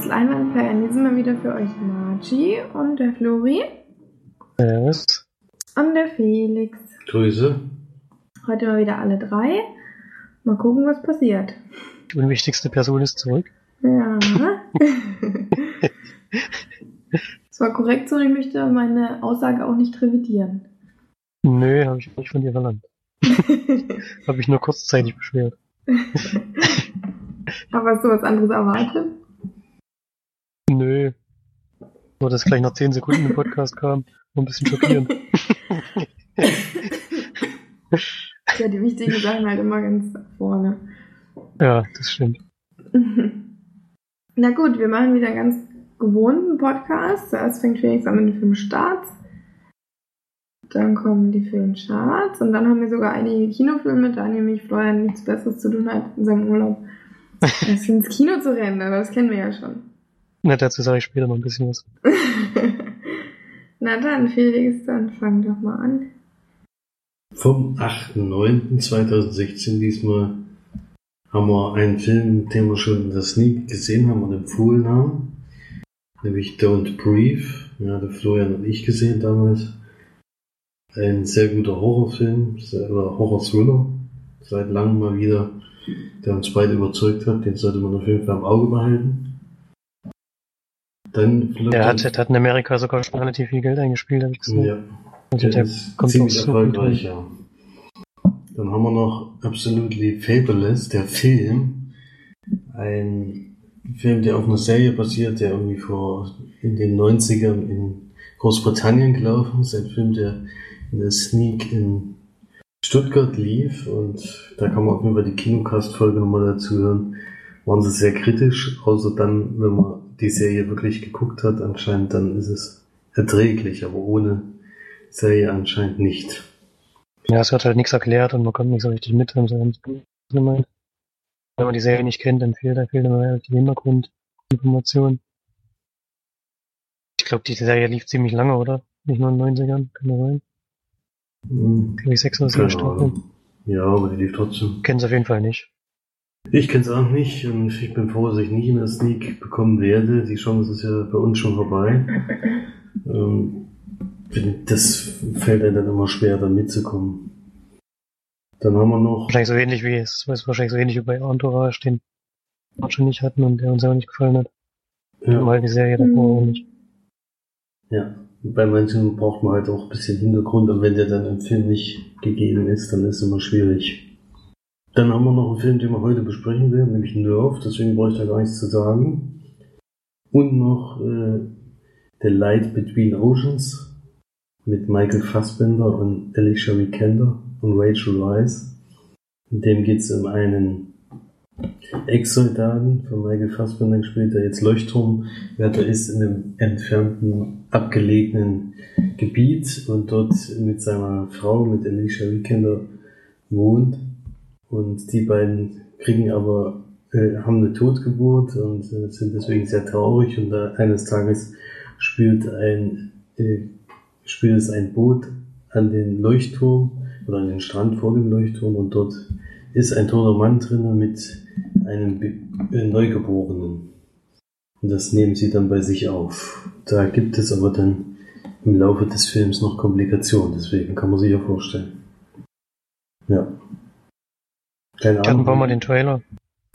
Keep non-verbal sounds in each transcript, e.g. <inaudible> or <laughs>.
Uns Leinwandplayer. Hier sind wir wieder für euch Margie und der Flori. Servus. Und der Felix. Grüße. Heute mal wieder alle drei. Mal gucken, was passiert. Die unwichtigste Person ist zurück. Ja. <laughs> das war korrekt so ich möchte meine Aussage auch nicht revidieren. Nö, habe ich nicht von dir verlangt. <laughs> habe ich nur kurzzeitig beschwert. Aber hast du was anderes erwartet? Nö. Nur, dass gleich nach 10 Sekunden im Podcast kam. Nur ein bisschen schockierend. <laughs> ja, die wichtigen Sachen halt immer ganz vorne. Ja, das stimmt. Na gut, wir machen wieder einen ganz gewohnten Podcast. Zuerst fängt Felix an mit den Filmstarts. Dann kommen die Filmcharts und dann haben wir sogar einige Kinofilme, da nämlich Florian nichts Besseres zu tun hat in seinem Urlaub, <laughs> als ins Kino zu rennen, aber das kennen wir ja schon. Na, dazu sage ich später noch ein bisschen was. <laughs> Na dann, Felix, dann fang doch mal an. Vom 8.9.2016 diesmal haben wir einen Film, den wir schon in der Sneak gesehen haben und empfohlen haben. Nämlich Don't Breathe. Ja, der Florian und ich gesehen damals. Ein sehr guter Horrorfilm, oder Horror-Thriller. Seit langem mal wieder, der uns beide überzeugt hat. Den sollte man auf jeden Fall im Auge behalten. Dann der hat, hat in Amerika sogar schon relativ viel Geld eingespielt, habe ich gesehen. Ja. Also der, der kommt ziemlich erfolgreich, ja. Dann haben wir noch Absolutely Fabulous, der Film. Ein Film, der auf einer Serie basiert, der irgendwie vor in den 90ern in Großbritannien gelaufen ist. Ein Film, der in der Sneak in Stuttgart lief und da kann man auf jeden Fall die Kinocast-Folge nochmal dazu hören. Waren sie sehr kritisch, außer dann, wenn man die Serie wirklich geguckt hat, anscheinend dann ist es erträglich, aber ohne Serie anscheinend nicht. Ja, es wird halt nichts erklärt und man kommt nicht so richtig mit. Wenn man die Serie nicht kennt, dann fehlt, da fehlt immer halt die Hintergrundinformation. Ich glaube, die Serie lief ziemlich lange, oder? Nicht nur in den 90ern, kann das sein? Hm. Glaube ich sechs oder sieben Staffeln. Ja, aber die lief trotzdem. Kennen sie auf jeden Fall nicht. Ich kenne es auch nicht und ich bin froh, dass ich nicht in der Sneak bekommen werde. Die Chance ist ja bei uns schon vorbei. <laughs> Ähm, das fällt einem dann immer schwer, da mitzukommen. Dann haben wir noch. Wahrscheinlich so ähnlich wie es ist wahrscheinlich so ähnlich wie bei Entourage, den wir schon nicht hatten und der uns auch nicht gefallen hat. Ja. Weil die Serie davor auch nicht. Ja, bei manchen braucht man halt auch ein bisschen Hintergrund und wenn der dann im Film nicht gegeben ist, dann ist es immer schwierig. Dann haben wir noch einen Film, den wir heute besprechen werden, nämlich Nerve, deswegen brauche ich da gar nichts zu sagen. Und noch äh, The Light Between Oceans mit Michael Fassbender und Alicia Vikander und Rachel Rice. In dem geht es um einen Ex-Soldaten von Michael Fassbender gespielt, der jetzt Leuchtturmwärter ist in einem entfernten, abgelegenen Gebiet und dort mit seiner Frau, mit Alicia Vikander, wohnt. Und die beiden kriegen aber, äh, haben eine Totgeburt und äh, sind deswegen sehr traurig und da eines Tages spürt ein, äh, spürt es ein Boot an den Leuchtturm oder an den Strand vor dem Leuchtturm und dort ist ein toter Mann drinnen mit einem äh, Neugeborenen. Und das nehmen sie dann bei sich auf. Da gibt es aber dann im Laufe des Films noch Komplikationen, deswegen kann man sich ja vorstellen. Ja. Keine Ahnung. Hatten wir mal den Trailer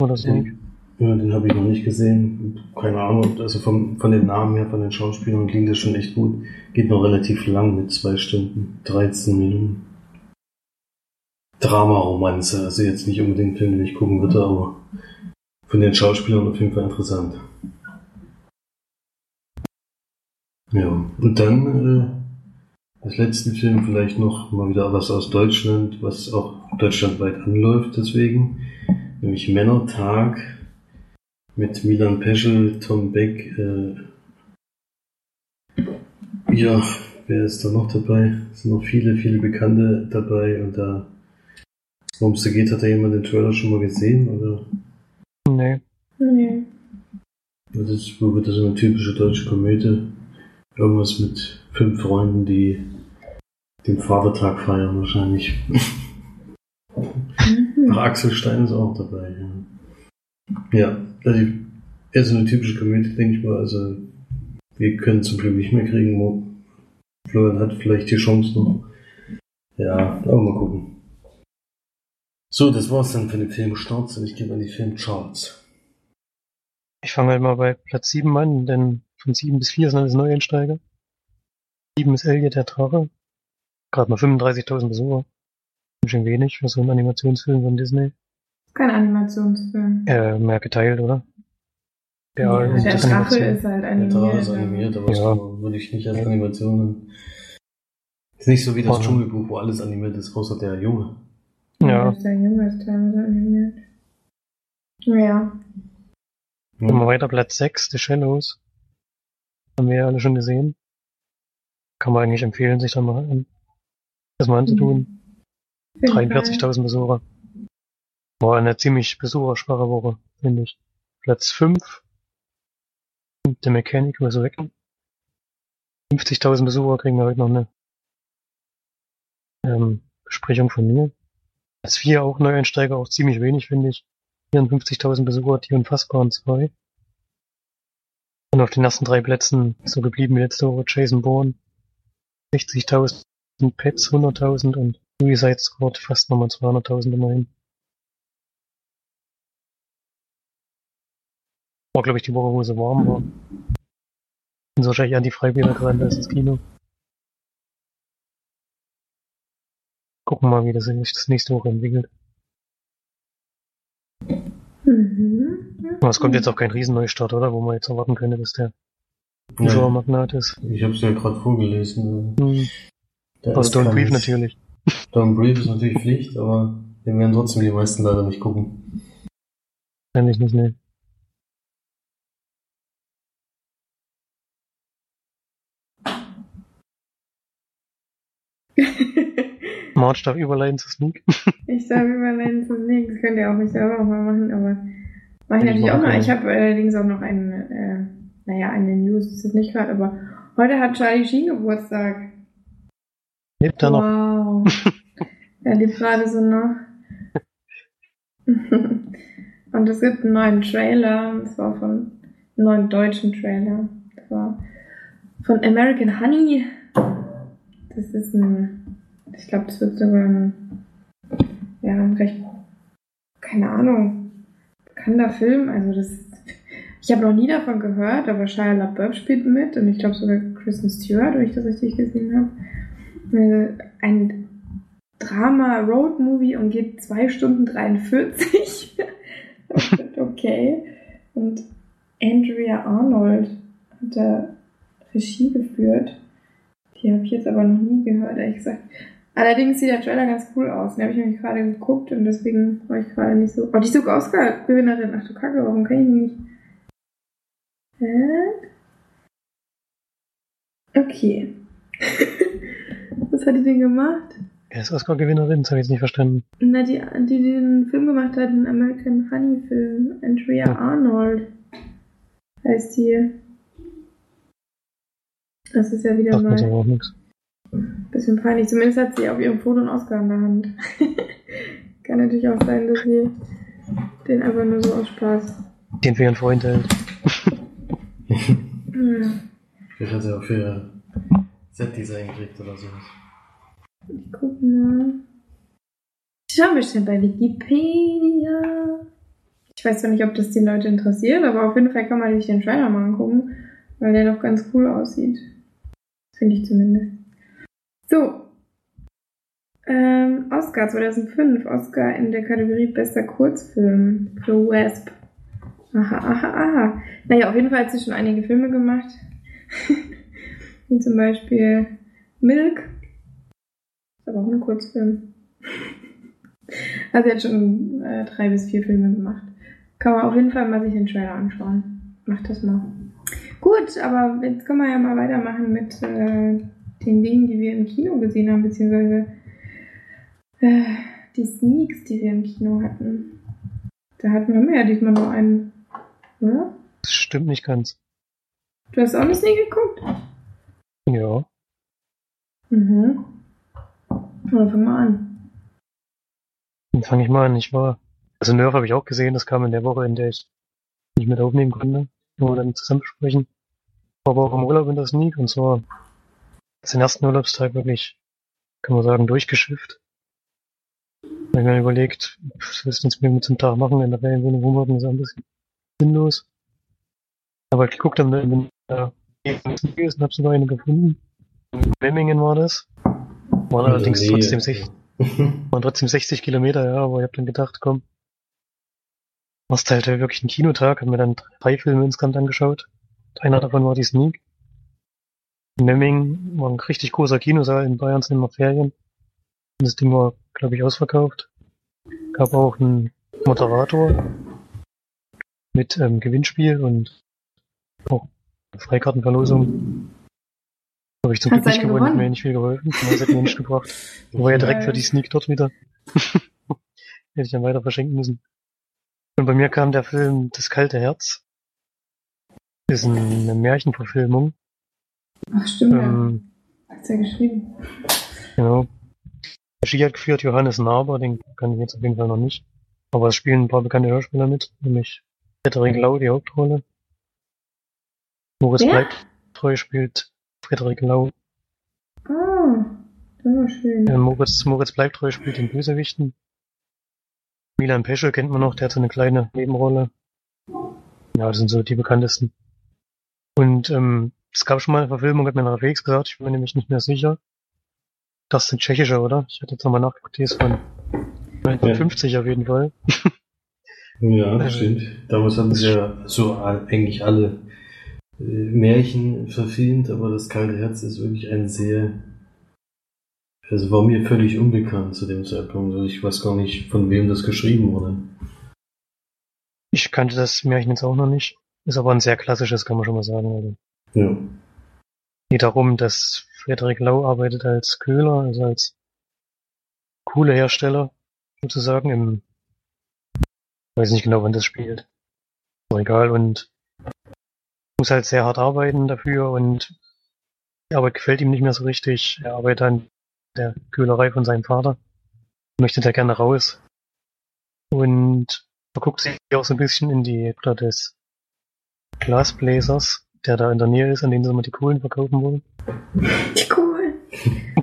oder so. Den, ja, den habe ich noch nicht gesehen. Keine Ahnung, also vom, von den Namen her, von den Schauspielern klingt das schon echt gut. Geht noch relativ lang mit zwei Stunden, 13 Minuten. Drama-Romanze, also jetzt nicht unbedingt ein Film, den ich gucken würde, aber von den Schauspielern auf jeden Fall interessant. Ja, und dann äh, als letzten Film vielleicht noch mal wieder was aus Deutschland, was auch deutschlandweit anläuft deswegen, nämlich Männertag mit Milan Peschel, Tom Beck, äh, ja, wer ist da noch dabei? Es sind noch viele, viele Bekannte dabei und da, worum es da geht, hat da jemand den Trailer schon mal gesehen, oder? Nee. Nee. Das ist, wo wird das eine typische deutsche Komödie? Irgendwas mit fünf Freunden, die den Vatertag feiern wahrscheinlich. Mhm. Ach, Axel Stein ist auch dabei. Ja, ja also eher so eine typische Komödie, denke ich mal. Also, wir können zum Glück nicht mehr kriegen. Mo. Florian hat vielleicht die Chance noch. Ja, aber mal gucken. So, das war's dann für den Filmstarts und ich gebe an die Filmcharts. Ich fange halt mal bei Platz 7 an, denn von 7 bis 4 sind alles Neueinsteiger. 7 ist Elliot der Drache. Gerade mal 35.000 Besucher. Ein bisschen wenig für so einen Animationsfilm von Disney. Kein Animationsfilm. Äh, mehr geteilt, oder? Ja, und der das Drache Animation. ist halt Der animiert. Drache ist aber- animiert, aber Ja. das würde ich nicht als Animation. Ist nicht so wie das. Dschungelbuch, wo alles animiert ist, außer der Junge. Ja. Der Junge ist teilweise animiert. Ja. Gehen wir weiter, Platz 6, The Shallows. Haben wir ja alle schon gesehen. Kann man eigentlich empfehlen, sich da mal an, das mal anzutun. Auf jeden Fall. 43.000 Besucher. War eine ziemlich besucherschwache Woche, finde ich. Platz 5. The Mechanic Resurrection. 50.000 Besucher kriegen wir heute noch eine ähm, Besprechung von mir. Platz 4 auch Neueinsteiger, auch ziemlich wenig, finde ich. 54.000 Besucher, die unfassbaren zwei. Und auf den ersten drei Plätzen so geblieben wie letzte Woche Jason Bourne. 60.000 Pets, 100.000 und Suicide Squad fast nochmal 200.000 immerhin. War, glaube ich, die Woche, wo sie warm war. Sind so wahrscheinlich an die Freibilder gerade, da ist das Kino. Gucken mal, wie das sich das nächste Woche entwickelt. Mhm. Aber es kommt jetzt auch kein Riesenneustart, oder? Wo man jetzt erwarten könnte, dass der Ja, Zuschauermagnat ist. ich habe es ja gerade vorgelesen. Hm. Also ist Don't Brief natürlich. <laughs> Don't Brief ist natürlich Pflicht, aber den werden trotzdem die meisten leider nicht gucken. Wahrscheinlich nicht, ne. <laughs> March darf überleiten zu Sneak. <laughs> Ich darf überleiten zu Sneak. Das könnt ihr auch mich selber auch mal machen, aber mache ich ich natürlich auch können. Ich habe allerdings auch noch eine, äh, naja, eine News, das ist nicht gerade, aber heute hat Charlie Sheen Geburtstag. Lebt er noch? Wow. er lebt gerade so noch. <laughs> Und es gibt einen neuen Trailer, das war von einem neuen deutschen Trailer. Das war von American Honey. Das ist ein, ich glaube, das wird sogar ein, ja, ein recht, keine Ahnung, bekannter Film. Also das, ich habe noch nie davon gehört, aber Shia LaBeouf spielt mit und ich glaube sogar Kristen Stewart, wenn ich das richtig gesehen habe. Ein Drama-Road-Movie und geht 2 Stunden 43. <laughs> okay. Und Andrea Arnold hat da Regie geführt. Die habe ich jetzt aber noch nie gehört, ehrlich gesagt. Allerdings sieht der Trailer ganz cool aus. Den habe ich nämlich gerade geguckt und deswegen war ich gerade nicht so. Oh, die ist sogar Oscar-Gewinnerin. Ach du Kacke, warum kann ich die nicht? Hä? Okay. <laughs> Was hat die denn gemacht? Er ist Oscar-Gewinnerin, das habe ich jetzt nicht verstanden. Na, die, die den Film gemacht hat, den American Honey Film. Andrea Hm. Arnold heißt die. Das ist ja wieder mir mal so auch nichts. ein bisschen peinlich. Zumindest hat sie auf ihrem Foto einen Oscar in der Hand. <laughs> Kann natürlich auch sein, dass sie den einfach nur so aus Spaß. Den für ihren Freund hält. <laughs> Vielleicht hat er auch für ihr Set-Design gekriegt oder sowas. Ich guck mal. Schau mal schnell bei Wikipedia. Ich weiß zwar nicht, ob das die Leute interessiert, aber auf jeden Fall kann man sich den Trailer mal angucken, weil der doch ganz cool aussieht. Finde ich zumindest. So. Ähm, Oscar 2005. Oscar in der Kategorie Bester Kurzfilm für Wesp. Aha, aha, aha. Naja, auf jeden Fall hat sie schon einige Filme gemacht. <laughs> Wie zum Beispiel Milk. Ist aber auch ein Kurzfilm. Also sie hat schon äh, drei bis vier Filme gemacht. Kann man auf jeden Fall mal sich den Trailer anschauen. Macht das mal. Gut, aber jetzt können wir ja mal weitermachen mit äh, den Dingen, die wir im Kino gesehen haben, beziehungsweise äh, die Sneaks, die wir im Kino hatten. Da hatten wir mehr, diesmal nur einen, oder? Das stimmt nicht ganz. Du hast auch eine Sneak geguckt? Ja. Mhm. Oder fang mal an. Dann fange ich mal an. Ich war. Also Nerf habe ich auch gesehen, das kam in der Woche, in der ich nicht mit aufnehmen konnte, wir dann zusammen besprechen. War aber auch im Urlaub in der Sneak und zwar den ersten Urlaubstag wirklich, kann man sagen, durchgeschifft. Ich mir überlegt, was willst du mit zum Tag machen, in der Ferienwohnung rumhocken, ist ein bisschen sinnlos. Aber ich habe, wenn da ist und hab sogar eine gefunden. In Memmingen war das. Waren allerdings Nee, trotzdem, sech, <laughs> waren trotzdem 60 Kilometer, ja, aber ich habe dann gedacht, komm, machst halt wirklich einen Kinotag, hab mir dann drei Filme insgesamt angeschaut. Einer davon war die Sneak. In Memmingen war ein richtig großer Kinosaal, in Bayern sind immer Ferien. Und das Ding war, glaube ich, ausverkauft. Gab auch einen Moderator mit ähm, Gewinnspiel und auch Freikartenverlosung. Habe ich zum Glück nicht gewonnen, hat mir nicht viel geholfen. Das hat mir nicht gebracht. War ja direkt für die Sneak dort wieder. <laughs> Hätte ich dann weiter verschenken müssen. Und bei mir kam der Film Das kalte Herz. Das ist eine Märchenverfilmung. Ach, stimmt, ja. Ähm, Hat's ja geschrieben. genau. Regie hat geführt Johannes Naber, den kann ich jetzt auf jeden Fall noch nicht. Aber es spielen ein paar bekannte Schauspieler mit, nämlich Frederik Lau die Hauptrolle. Moritz Wer? Bleibtreu spielt Frederik Lau. Ah, das war schön. Äh, Moritz, Moritz Bleibtreu spielt den Bösewichten. Milan Peschel kennt man noch, der hat so eine kleine Nebenrolle. Ja, das sind so die bekanntesten. Und ähm, es gab schon mal eine Verfilmung, hat mir nachher Felix gesagt, ich bin mir nämlich nicht mehr sicher. Das ist ein tschechischer, oder? Ich hatte jetzt nochmal nachgeguckt, die ist von 1950 auf jeden Fall. Ja, Ähm, <laughs> stimmt. Damals hatten sie ja so eigentlich alle Märchen verfilmt, aber das kalte Herz ist wirklich ein sehr, also war mir völlig unbekannt zu dem Zeitpunkt. Also ich weiß gar nicht, von wem das geschrieben wurde. Ich kannte das Märchen jetzt auch noch nicht. Ist aber ein sehr klassisches, kann man schon mal sagen. Also, Ja. geht darum, dass Frederik Lau arbeitet als Köhler, also als Kohlehersteller, sozusagen im, weiß nicht genau, wann das spielt. Aber egal, und muss halt sehr hart arbeiten dafür und die Arbeit gefällt ihm nicht mehr so richtig. Er arbeitet an der Köhlerei von seinem Vater, möchte da gerne raus und verguckt sich auch so ein bisschen in die Mutter des Glasbläsers, der da in der Nähe ist, an dem sie immer die Kohlen verkaufen wollen. Die Kohlen.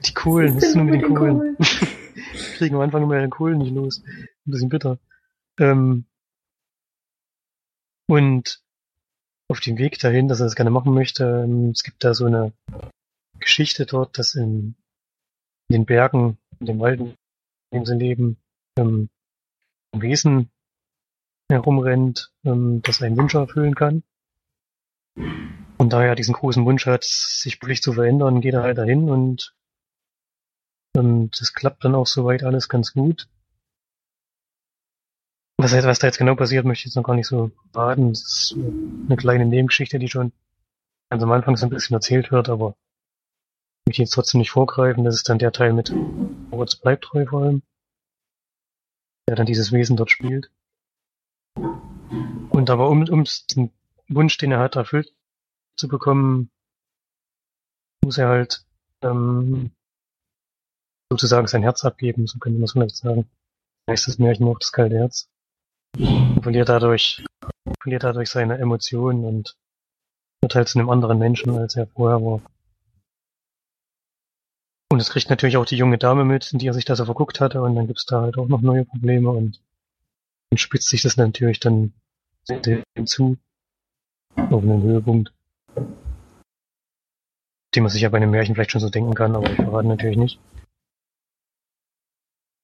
Die Kohlen, was ist denn denn mit den den Kohlen? <laughs> Kriegen am Anfang immer ihre Kohlen nicht los. Ein bisschen bitter. Ähm, und auf dem Weg dahin, dass er das gerne machen möchte, ähm, es gibt da so eine Geschichte dort, dass in, in den Bergen, in dem Wald, in dem sie leben, ähm, ein Wesen herumrennt, ähm, das einen Wunsch erfüllen kann. Und da er diesen großen Wunsch hat, sich beruflich zu verändern, geht er halt dahin und ähm, das klappt dann auch soweit alles ganz gut. Was, was da jetzt genau passiert, möchte ich jetzt noch gar nicht so raten. Das ist eine kleine Nebengeschichte, die schon ganz am Anfang so ein bisschen erzählt wird, aber ich möchte jetzt trotzdem nicht vorgreifen. Das ist dann der Teil mit Moritz bleibt treu vor allem, der dann dieses Wesen dort spielt. Und aber um, um den Wunsch, den er hat, erfüllt zu bekommen, muss er halt ähm, sozusagen sein Herz abgeben, so könnte man es vielleicht sagen. Heißt das Märchen auch das kalte Herz. Verliert dadurch, verliert dadurch seine Emotionen und wird halt zu einem anderen Menschen, als er vorher war. Und es kriegt natürlich auch die junge Dame mit, in die er sich da so verguckt hatte, und dann gibt's da halt auch noch neue Probleme und dann spitzt sich das natürlich dann hinzu auf einen Höhepunkt, den man sich ja bei einem Märchen vielleicht schon so denken kann, aber ich verrate natürlich nicht.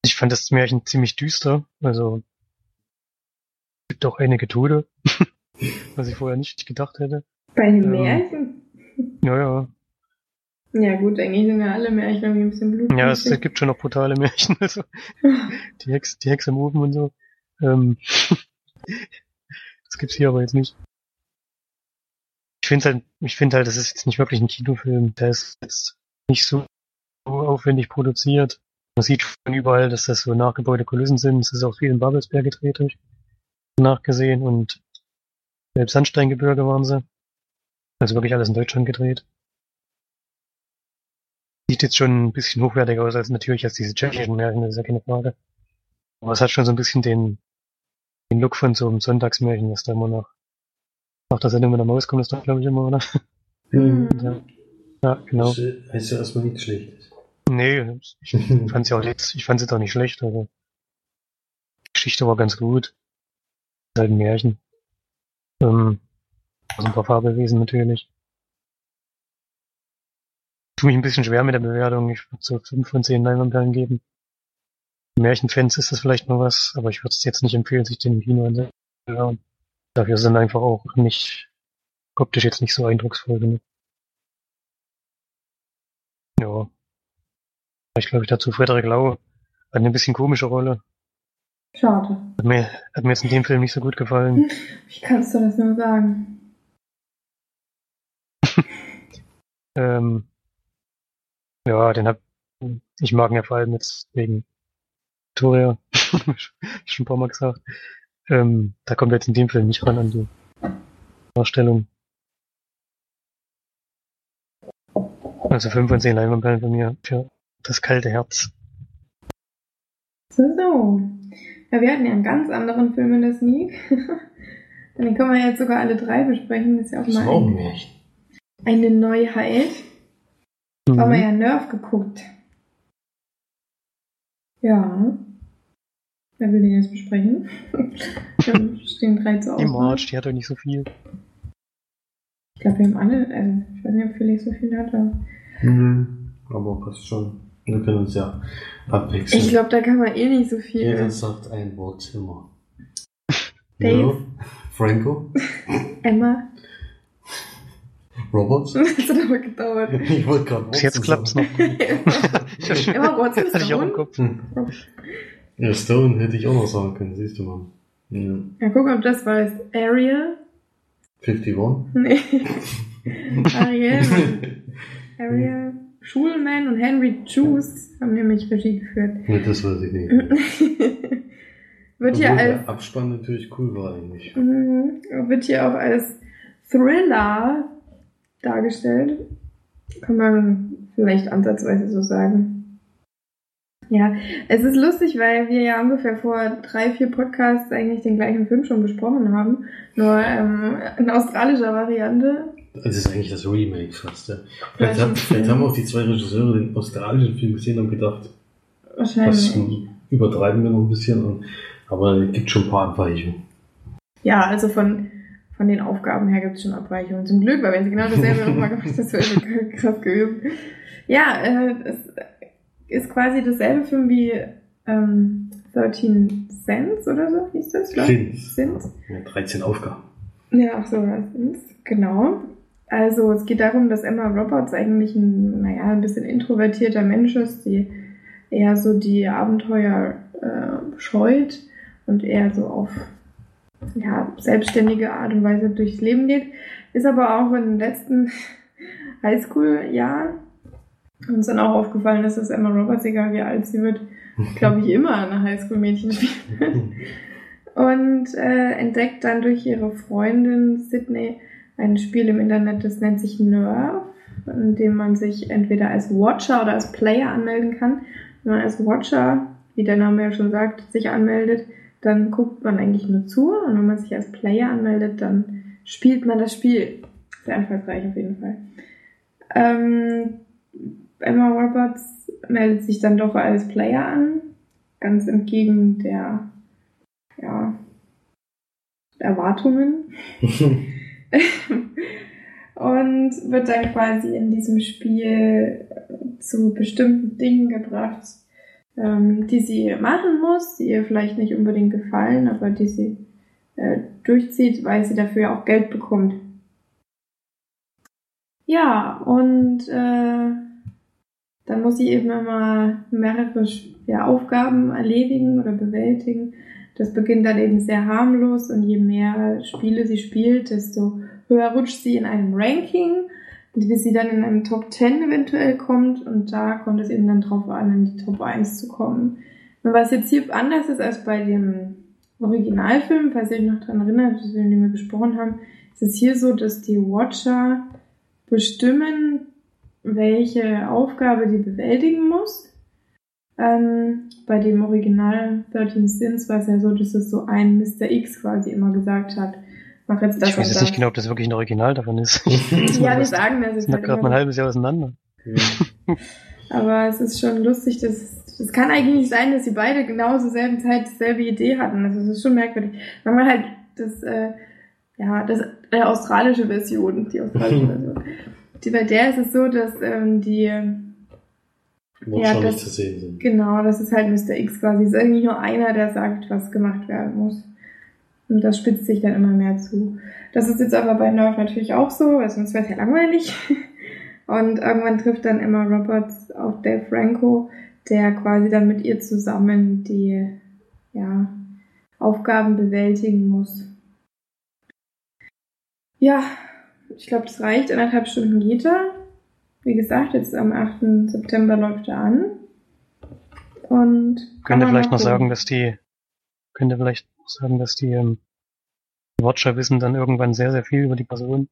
Ich fand das Märchen ziemlich düster, also gibt auch einige Tode, <laughs> was ich vorher nicht gedacht hätte. Bei einem Ähm, Märchen? Ja, ja. Ja gut, eigentlich sind ja alle Märchen irgendwie ein bisschen blutig. Ja, es gibt schon noch brutale Märchen, also <laughs> die Hex, die Hexe im Ofen und so. Ähm, das gibt's hier aber jetzt nicht. Ich finde halt, ich finde halt, das ist jetzt nicht wirklich ein Kinofilm. Der ist jetzt nicht so aufwendig produziert. Man sieht von überall, dass das so nachgebaute Kulissen sind. Es ist auch viel in Babelsberg gedreht, hab ich nachgesehen und selbst Sandsteingebirge waren sie. Also wirklich alles in Deutschland gedreht. Sieht jetzt schon ein bisschen hochwertiger aus als natürlich als diese tschechischen Märchen, das ist ja keine Frage. Aber es hat schon so ein bisschen den, den Look von so einem Sonntagsmärchen, was da immer noch Nach der Sendung mit der Maus kommt das doch, glaube ich, immer, oder? Mhm. Ja, ja genau. Das heißt ja erstmal nichts Schlechtes. Nee, ich fand sie auch jetzt, ich fand sie doch nicht schlecht, aber die Geschichte war ganz gut. Ist Märchen. Ähm, also ein paar Fabelwesen natürlich. Tue mich ein bisschen schwer mit der Bewertung. Ich würde so 5 von 10 Leinwandperlen geben. Märchenfans ist das vielleicht noch was, aber ich würde es jetzt nicht empfehlen, sich den Kino anzuschauen. Dafür sind einfach auch nicht optisch jetzt nicht so eindrucksvoll genug. Ja. Ich glaube, ich dazu Frederik Lau hat eine bisschen komische Rolle. Schade. Hat mir, hat mir jetzt in dem Film nicht so gut gefallen. Wie kannst du das nur sagen? <laughs> Ähm, ja, den hab, ich mag ihn ja vor allem jetzt wegen Victoria. <laughs> Schon ein paar Mal gesagt. Ähm, da kommt jetzt in dem Film nicht ran an die Darstellung. Also 5 von 10 Leinwandperlen von mir für das kalte Herz. So, so. Ja, wir hatten ja einen ganz anderen Film in der Sneak. <laughs> Den können wir jetzt sogar alle drei besprechen. Das ist ja auch Das mal auch ein eine Neuheit. Da haben wir Mhm. ja Nerf geguckt. Ja. Wer will den jetzt besprechen? <laughs> Wir stehen drei Die Auswahl. March, die hat doch nicht so viel. Ich glaube, wir haben alle, also ich weiß nicht, ob Felix so viel hat. aber- Mhm. Aber passt schon. Wir können uns ja abwechseln. Ich glaube, da kann man eh nicht so viel. Jeder sagt ein Wort immer. <laughs> Dave. Ja. Franco? <laughs> Emma, Robert? das hat aber gedauert. <laughs> Ich wollte gerade Bis jetzt klappt's noch. Emma Watson ist Hatte ich auch im Kopf. Hm. Ja, Stone hätte ich auch noch sagen können, siehst du mal. Ja. Ja, guck, ob das war jetzt Ariel. 51? Nee. Ariel, Ariel, Schulman und Henry Juice haben nämlich Regie geführt. ja, das weiß ich nicht. <laughs> wird hier Obwohl als der Abspann natürlich cool war eigentlich. Mhm. Wird hier auch als Thriller dargestellt. Kann man vielleicht ansatzweise so sagen. Ja, es ist lustig, weil wir ja ungefähr vor drei, vier Podcasts eigentlich den gleichen Film schon besprochen haben. Nur ähm, in australischer Variante. Das ist eigentlich das Remake fast, ja. Vielleicht, haben, vielleicht haben auch die zwei Regisseure den australischen Film gesehen und gedacht, das übertreiben wir noch ein bisschen. Und, aber es gibt schon ein paar Abweichungen. Ja, also von, von den Aufgaben her gibt es schon Abweichungen. Zum Glück, weil wenn sie genau dasselbe nochmal gemacht hätten, das wäre <laughs> krass gewesen. Ja, äh, es ist quasi dasselbe Film wie ähm, 13 Cents oder so hieß das. Sins. Sins. Ja, 13 Aufgaben. Ja, ach so, Sins, genau. Also es geht darum, dass Emma Roberts eigentlich ein, naja, ein bisschen introvertierter Mensch ist, die eher so die Abenteuer äh, scheut und eher so auf ja, selbstständige Art und Weise durchs Leben geht. Ist aber auch in den letzten <laughs> Highschool-Jahren uns dann auch aufgefallen ist, dass Emma Roberts, egal wie alt sie wird, <laughs> glaube ich, immer eine Highschool-Mädchen spielt. <laughs> Und äh, entdeckt dann durch ihre Freundin Sydney ein Spiel im Internet, das nennt sich Nerf, in dem man sich entweder als Watcher oder als Player anmelden kann. Wenn man als Watcher, wie der Name ja schon sagt, sich anmeldet, dann guckt man eigentlich nur zu. Und wenn man sich als Player anmeldet, dann spielt man das Spiel. Sehr einfallsreich auf jeden Fall. Ähm, Emma Roberts meldet sich dann doch als Player an, ganz entgegen der ja, Erwartungen <laughs> <laughs> und wird dann quasi in diesem Spiel zu bestimmten Dingen gebracht, ähm, die sie machen muss, die ihr vielleicht nicht unbedingt gefallen, aber die sie äh, durchzieht, weil sie dafür auch Geld bekommt. Ja, und äh, dann muss sie eben immer mehrere ja, Aufgaben erledigen oder bewältigen. Das beginnt dann eben sehr harmlos und je mehr Spiele sie spielt, desto höher rutscht sie in einem Ranking, bis sie dann in einem Top 10 eventuell kommt und da kommt es eben dann drauf an, in die Top 1 zu kommen. Und was jetzt hier anders ist als bei dem Originalfilm, falls ihr euch noch daran erinnert, den wir besprochen haben, ist es hier so, dass die Watcher bestimmen, welche Aufgabe die bewältigen muss. Ähm, bei dem Original 13 Sins war es ja so, dass es so ein Mr. X quasi immer gesagt hat, mach jetzt das ich weiß jetzt nicht genau, ob das wirklich ein Original davon ist. <laughs> <laughs> Ja, wir sagen das Das jetzt sind halt gerade mal ein halbes Jahr auseinander. Ja. <laughs> Aber es ist schon lustig, dass es kann eigentlich nicht sein, dass sie beide genau zur selben Zeit dieselbe Idee hatten. Also es ist schon merkwürdig. Haben wir halt das, äh, ja, das äh, australische Version, die australische Version. Die, bei der ist es so, dass ähm, die Wortschaulich das- zu sehen sind. Genau, das ist halt Mr. X quasi. Es ist irgendwie nur einer, der sagt, was gemacht werden muss. Und das spitzt sich dann immer mehr zu. Das ist jetzt aber bei Nerf natürlich auch so, weil sonst wäre es ja langweilig. <laughs> Und irgendwann trifft dann Emma Roberts auf Dave Franco, der quasi dann mit ihr zusammen die ja, Aufgaben bewältigen muss. Ja, ich glaube, das reicht. Anderthalb Stunden geht er. Wie gesagt, jetzt am 8. September läuft er an. Und Könnte man vielleicht noch sagen, dass die, könnte vielleicht noch sagen, dass die ähm, Watcher wissen dann irgendwann sehr, sehr viel über die Person,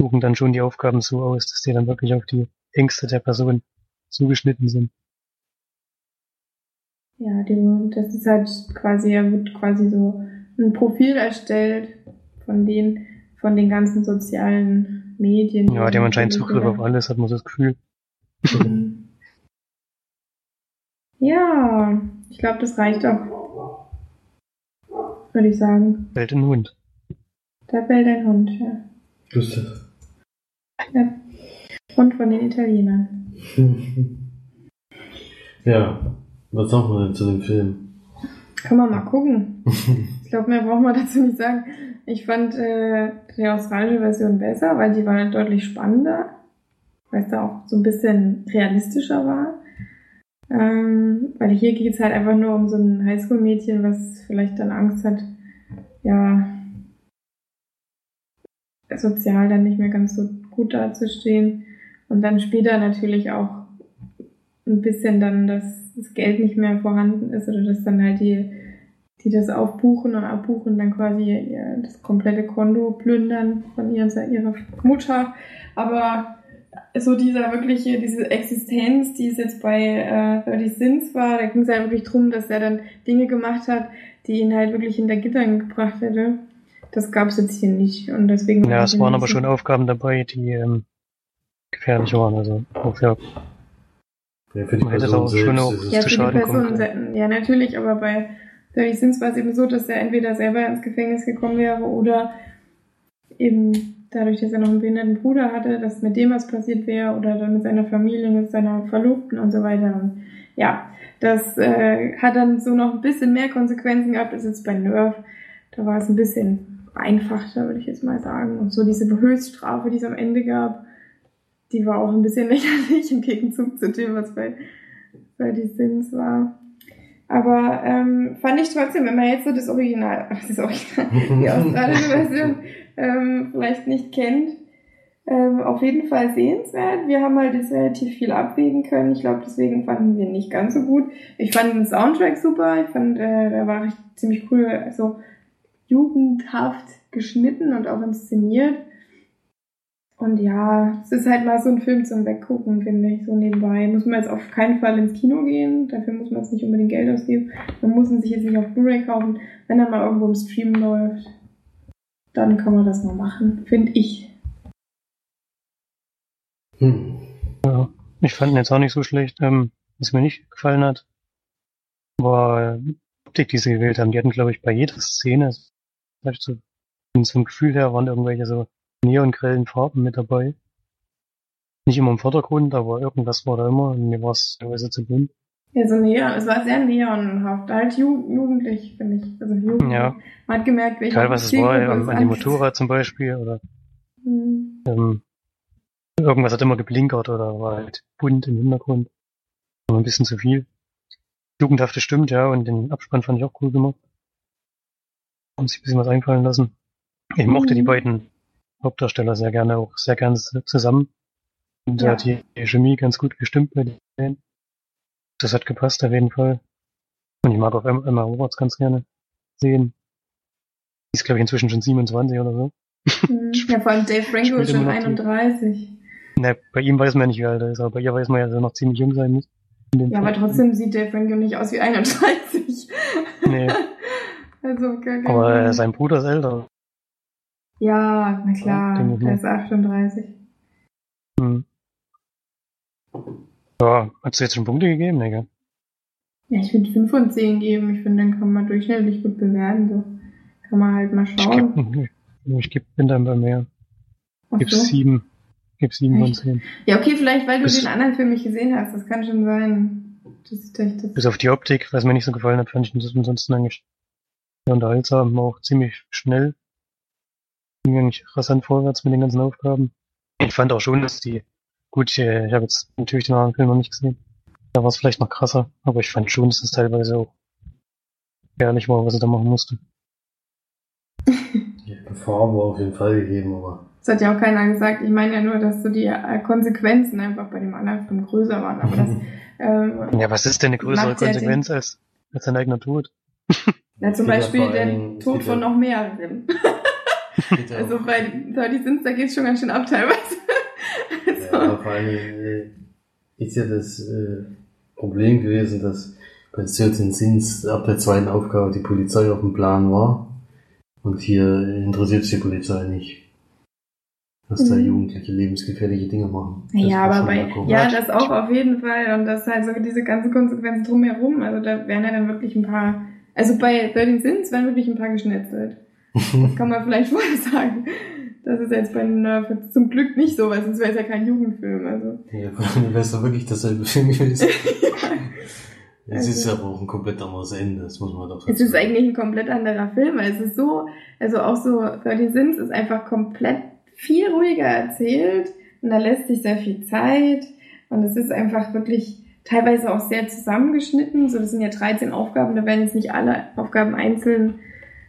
suchen dann schon die Aufgaben so aus, dass die dann wirklich auf die Ängste der Person zugeschnitten sind. Ja, die, das ist halt quasi, er wird quasi so ein Profil erstellt von den, von den ganzen sozialen Medien. Ja, die haben anscheinend Zugriff auf alles, hat man so das Gefühl. Mhm. Ja, ich glaube, das reicht auch. Würde ich sagen. Welt in Hund. Da bellt ein Hund, ja. Lustig. ja. Hund von den Italienern. <laughs> ja, was sagt man denn zu dem Film? Kann man mal gucken. <laughs> Ich glaube, mehr braucht man dazu nicht sagen. Ich fand äh, die australische Version besser, weil die war deutlich spannender, weil es da auch so ein bisschen realistischer war. Ähm, weil hier geht es halt einfach nur um so ein Highschool-Mädchen, was vielleicht dann Angst hat, ja, sozial dann nicht mehr ganz so gut dazustehen. Und dann später natürlich auch ein bisschen dann, dass das Geld nicht mehr vorhanden ist oder dass dann halt die, die das aufbuchen und abbuchen, dann quasi ihr, das komplette Konto plündern von ihr, ihrer Mutter. Aber so dieser wirkliche, diese Existenz, die es jetzt bei äh, 30 Sins war, da ging es halt wirklich drum, dass er dann Dinge gemacht hat, die ihn halt wirklich hinter Gittern gebracht hätte. Das gab es jetzt hier nicht. Und deswegen Ja, es waren aber schon Aufgaben dabei, die ähm, gefährlich waren. Also auch ja, Ja, für die Man hätte Person auch schon selbst auch- ist es Ja, zu für die Schaden kommen Person, se- ja natürlich, aber bei 30 Sins war es eben so, dass er entweder selber ins Gefängnis gekommen wäre oder eben dadurch, dass er noch einen behinderten Bruder hatte, dass mit dem was passiert wäre oder dann mit seiner Familie, mit seiner Verlobten und so weiter. Und ja, das äh, hat dann so noch ein bisschen mehr Konsequenzen gehabt als jetzt bei Nerf. Da war es ein bisschen einfacher, würde ich jetzt mal sagen. Und so diese Höchststrafe, die es am Ende gab, die war auch ein bisschen <laughs> lächerlich im Gegenzug zu dem, was bei, bei die Sins war. Aber ähm, fand ich trotzdem, wenn man jetzt so das Original, <laughs> das Original, die australische Version ähm, vielleicht nicht kennt, ähm, auf jeden Fall sehenswert. Wir haben halt jetzt relativ viel abwägen können. Ich glaube, deswegen fanden wir nicht ganz so gut. Ich fand den Soundtrack super. Ich fand, äh, der war ziemlich cool, also jugendhaft geschnitten und auch inszeniert. Und ja, es ist halt mal so ein Film zum Weggucken, finde ich, so nebenbei. Muss man jetzt auf keinen Fall ins Kino gehen, dafür muss man jetzt nicht unbedingt Geld ausgeben. Man muss ihn sich jetzt nicht auf Blu-ray kaufen. Wenn er mal irgendwo im Stream läuft, dann kann man das mal machen, finde ich. Hm. Ja, ich fand ihn jetzt auch nicht so schlecht. Ähm, was mir nicht gefallen hat, war die Optik, die sie gewählt haben. Die hatten, glaube ich, bei jeder Szene, vielleicht so, einem Gefühl her, waren irgendwelche so neongrellen Farben mit dabei. Nicht immer im Vordergrund, aber irgendwas war da immer und mir war es teilweise zu bunt. Ja, so Neon, es war sehr neonhaft, halt ju jugendlich, finde ich. Also jugendlich. Ja. Man hat gemerkt, welche Egal was es war, es an dem. Motorrad zum Beispiel oder Hm. ähm, irgendwas hat immer geblinkert oder war halt bunt im Hintergrund. Aber ein bisschen zu viel. Jugendhafte stimmt, ja, und den Abspann fand ich auch cool gemacht. Haben sich ein bisschen was einfallen lassen. Ich mochte Mhm. die beiden Hauptdarsteller sehr gerne, auch sehr gerne zusammen. Und da Ja. hat die Chemie ganz gut gestimmt bei denen. Das hat gepasst auf jeden Fall. Und ich mag auch Em- Emma Roberts ganz gerne sehen. Die ist, glaube ich, inzwischen schon 27 oder so. Hm. Ja, vor allem Dave Franco ist schon immer noch die- 31. Na, bei ihm weiß man ja nicht, wie alt er ist, aber bei ihr weiß man ja, dass er noch ziemlich jung sein muss. Ja, aber Fall. trotzdem sieht Dave Franco nicht aus wie 31. Nee, <laughs> Also gar kein aber sein Bruder ist älter. Ja, na klar, ich der ist 38. Hm. Ja, hast du jetzt schon Punkte gegeben, gell? Ja, ich würde 5 von 10 geben. Ich finde, den kann man durchschnittlich gut bewerten. So. Kann man halt mal Ich schauen. geb, ich, ich geb, bin dann bei mehr. Gib so. sieben. Gib sieben von Echt? zehn. Ja, okay, vielleicht, weil du Bis- den anderen Film nicht gesehen hast. Das kann schon sein. Das das. Bis auf die Optik, was mir nicht so gefallen hat, fand ich das ansonsten eigentlich sehr unterhaltsam, auch ziemlich schnell. Ging eigentlich rasant vorwärts mit den ganzen Aufgaben. Ich fand auch schon, dass die, gut, ich, äh, ich habe jetzt natürlich den anderen Film noch nicht gesehen. Da war es vielleicht noch krasser, aber ich fand schon, dass es teilweise auch ehrlich war, was er da machen musste. <laughs> Ja, Gefahr war auf jeden Fall gegeben, aber Das hat ja auch keiner gesagt. Ich meine ja nur, dass so die äh, Konsequenzen einfach bei dem anderen Film größer waren. Aber das, <laughs> ähm, Ja, was ist denn eine größere ja Konsequenz als, als sein eigener Tod? na, zum Beispiel der Tod von noch mehreren. Ja Also bei 30 Sins, da geht's schon ganz schön ab teilweise. Ja, also, aber vor allem äh, ist ja das äh, Problem gewesen, dass bei 13 Sins ab der zweiten Aufgabe die Polizei auf dem Plan war und hier interessiert sich die Polizei nicht. Dass da Mhm. Jugendliche lebensgefährliche Dinge machen. Das ja, aber bei, ja, das auch auf jeden Fall. Und das halt so diese ganzen Konsequenzen drumherum. Also da wären ja dann wirklich ein paar, also bei 13 Sins wären wirklich ein paar geschnetzelt. Das kann man vielleicht <laughs> vorher sagen. Das ist jetzt bei Nerf zum Glück nicht so, weil sonst wäre es ja kein Jugendfilm. Also. Ja, <laughs> wäre es doch wirklich dasselbe Film gewesen. <laughs> Es Also- ist aber auch ein komplett anderes Ende, das muss man doch Es ist eigentlich ein komplett anderer Film. weil Es ist so, also auch so 30 Sins ist einfach komplett viel ruhiger erzählt und da lässt sich sehr viel Zeit und es ist einfach wirklich teilweise auch sehr zusammengeschnitten. So, das sind ja 13 Aufgaben, da werden jetzt nicht alle Aufgaben einzeln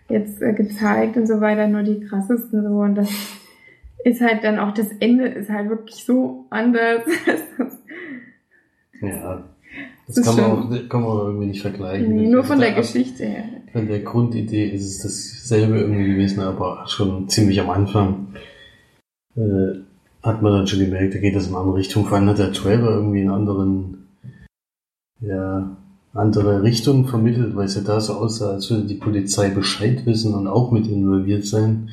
jetzt äh, gezeigt und so weiter, nur die krassesten so und das ist halt dann auch das Ende ist halt wirklich so anders. <laughs> Ja. Das, Das kann, man auch, kann man auch irgendwie nicht vergleichen. nee, nur von der Ab- Geschichte her. Von der Grundidee ist es dasselbe irgendwie gewesen, aber schon ziemlich am Anfang äh, hat man dann schon gemerkt, da geht das in eine andere Richtung. Vor allem hat der Trailer irgendwie einen anderen, ja, andere Richtung vermittelt, weil es ja da so aussah, als würde die Polizei Bescheid wissen und auch mit involviert sein.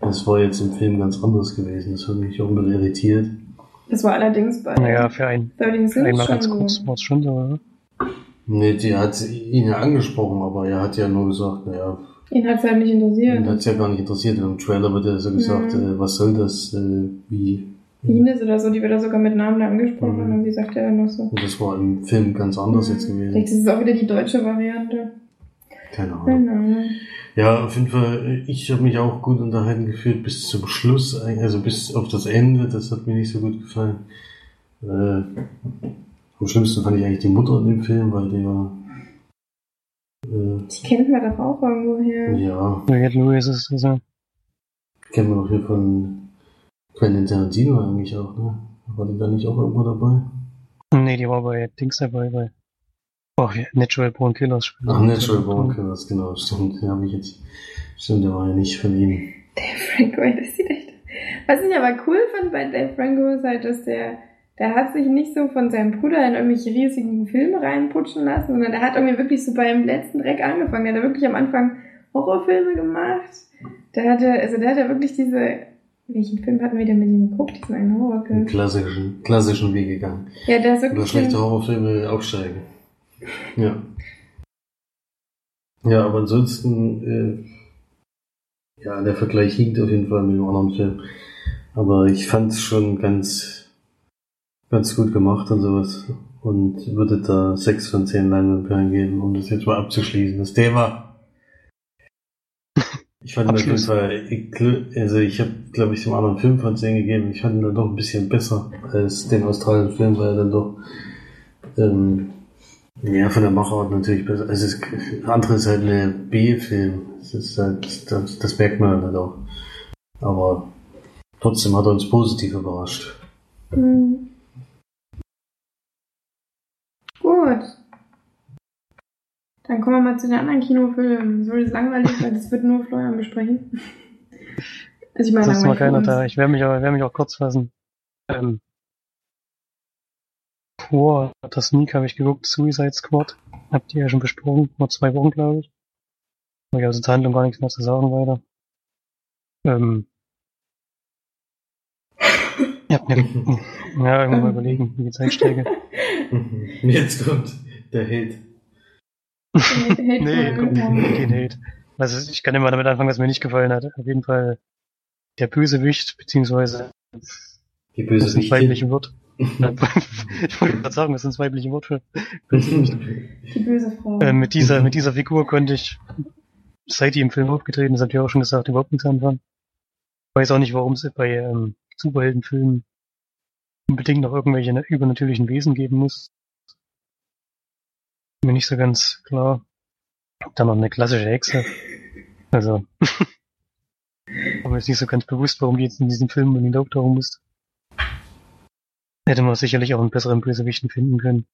Das war jetzt im Film ganz anders gewesen. Das hat mich auch ein bisschen irritiert. Das war allerdings bei Naja, für ein, 13 für einmal schon ganz kurz war es schon so, oder? Nee, die hat ihn ja angesprochen, aber er hat ja nur gesagt, naja, Ihn hat's halt nicht interessiert. ihn hat's ja gar nicht interessiert. Im Trailer wird ja so gesagt, Mhm. äh, was soll das, äh, wie. Ines oder so, die wird da sogar mit Namen angesprochen Mhm. und die sagt ja dann noch so. Und das war im Film ganz anders jetzt Vielleicht gewesen. ist es auch wieder die deutsche Variante. Keine Ahnung. Genau. Ja, auf jeden Fall, ich habe mich auch gut unterhalten gefühlt bis zum Schluss, also bis auf das Ende, das hat mir nicht so gut gefallen. Äh, am schlimmsten fand ich eigentlich die Mutter in dem Film, weil die war, äh, Die kennt man doch auch irgendwo her. ja, Juliette Lewis ist so. kennen wir doch hier von Quentin Tarantino eigentlich auch, ne? War die da nicht auch irgendwo dabei? Nee, die war bei Dings dabei, bei oh, Natural Born Killers. Ach, Natural Born Killers, genau, stimmt, den habe ich jetzt, stimmt, der war ja nicht von ihm. Dave Franco, ey, das sieht echt. Was ich aber cool fand bei Dave Franco ist halt, dass der, der hat sich nicht so von seinem Bruder in irgendwelche riesigen Filme reinputschen lassen, sondern der hat irgendwie wirklich so beim letzten Dreck angefangen. Der hat wirklich am Anfang Horrorfilme gemacht. Der hatte, also der hat ja wirklich diese, welchen Film hatten wir denn mit ihm geguckt? Diesen einen Horrorfilm. klassischen, klassischen Weg gegangen. Ja, der ist Über wirklich. schlechte den- Horrorfilme aufsteigen. Ja. Ja, aber ansonsten, äh, ja, der Vergleich hinkt auf jeden Fall mit dem anderen Film. Aber ich fand es schon ganz, ganz gut gemacht und sowas. Und würde da sechs von zehn Leinwandperlen geben, um das jetzt mal abzuschließen. Das Thema. Ich fand ihn auf jeden Abschluss. Fall, ich- also ich habe, glaube ich, dem anderen Film von 10 gegeben. Ich fand ihn dann doch ein bisschen besser als den australischen Film, weil er dann doch ähm, ja, von der Machart natürlich besser. Also es, andere ist halt eine B-Film. Das ist halt, das, das merkt man halt auch. Aber trotzdem hat er uns positiv überrascht. Hm. Gut. Dann kommen wir mal zu den anderen Kinofilmen. So ist langweilig, weil das wird nur Florian besprechen. Also ich meine, Sonst mal langweilig für keiner da. Ich werde mich, aber- werde mich auch kurz fassen. Ähm, vor der Sneak habe ich geguckt, Suicide Squad. Habt ihr ja schon besprochen, vor zwei Wochen, glaube ich. Habe ich also zur Handlung gar nichts mehr zu sagen weiter. Ähm, Ja, ja, ja irgendwann <laughs> mal überlegen, wie ich jetzt einsteige. Jetzt kommt der Hate. Hate nee, kommt Folge. kein Hate. Also ich kann immer damit anfangen, was mir nicht gefallen hat. Auf jeden Fall der Bösewicht, beziehungsweise Die das ist ein Bösewichtin. weibliche Wort. <laughs> ich wollte gerade sagen, das ist ein weibliche Wort für Bösewicht. Die böse Frau. äh, mit dieser, mit dieser Figur konnte ich, seit die im Film aufgetreten ist, habt ihr auch schon gesagt, überhaupt nichts anfangen. Ich weiß auch nicht, warum es bei ähm, Superheldenfilmen unbedingt noch irgendwelche übernatürlichen Wesen geben muss. Mir nicht so ganz klar. Dann noch eine klassische Hexe. Also. <laughs> Aber mir ist nicht so ganz bewusst, warum die jetzt in diesem Film unbedingt auftauchen muss. Hätte man sicherlich auch einen besseren Bösewichten finden können.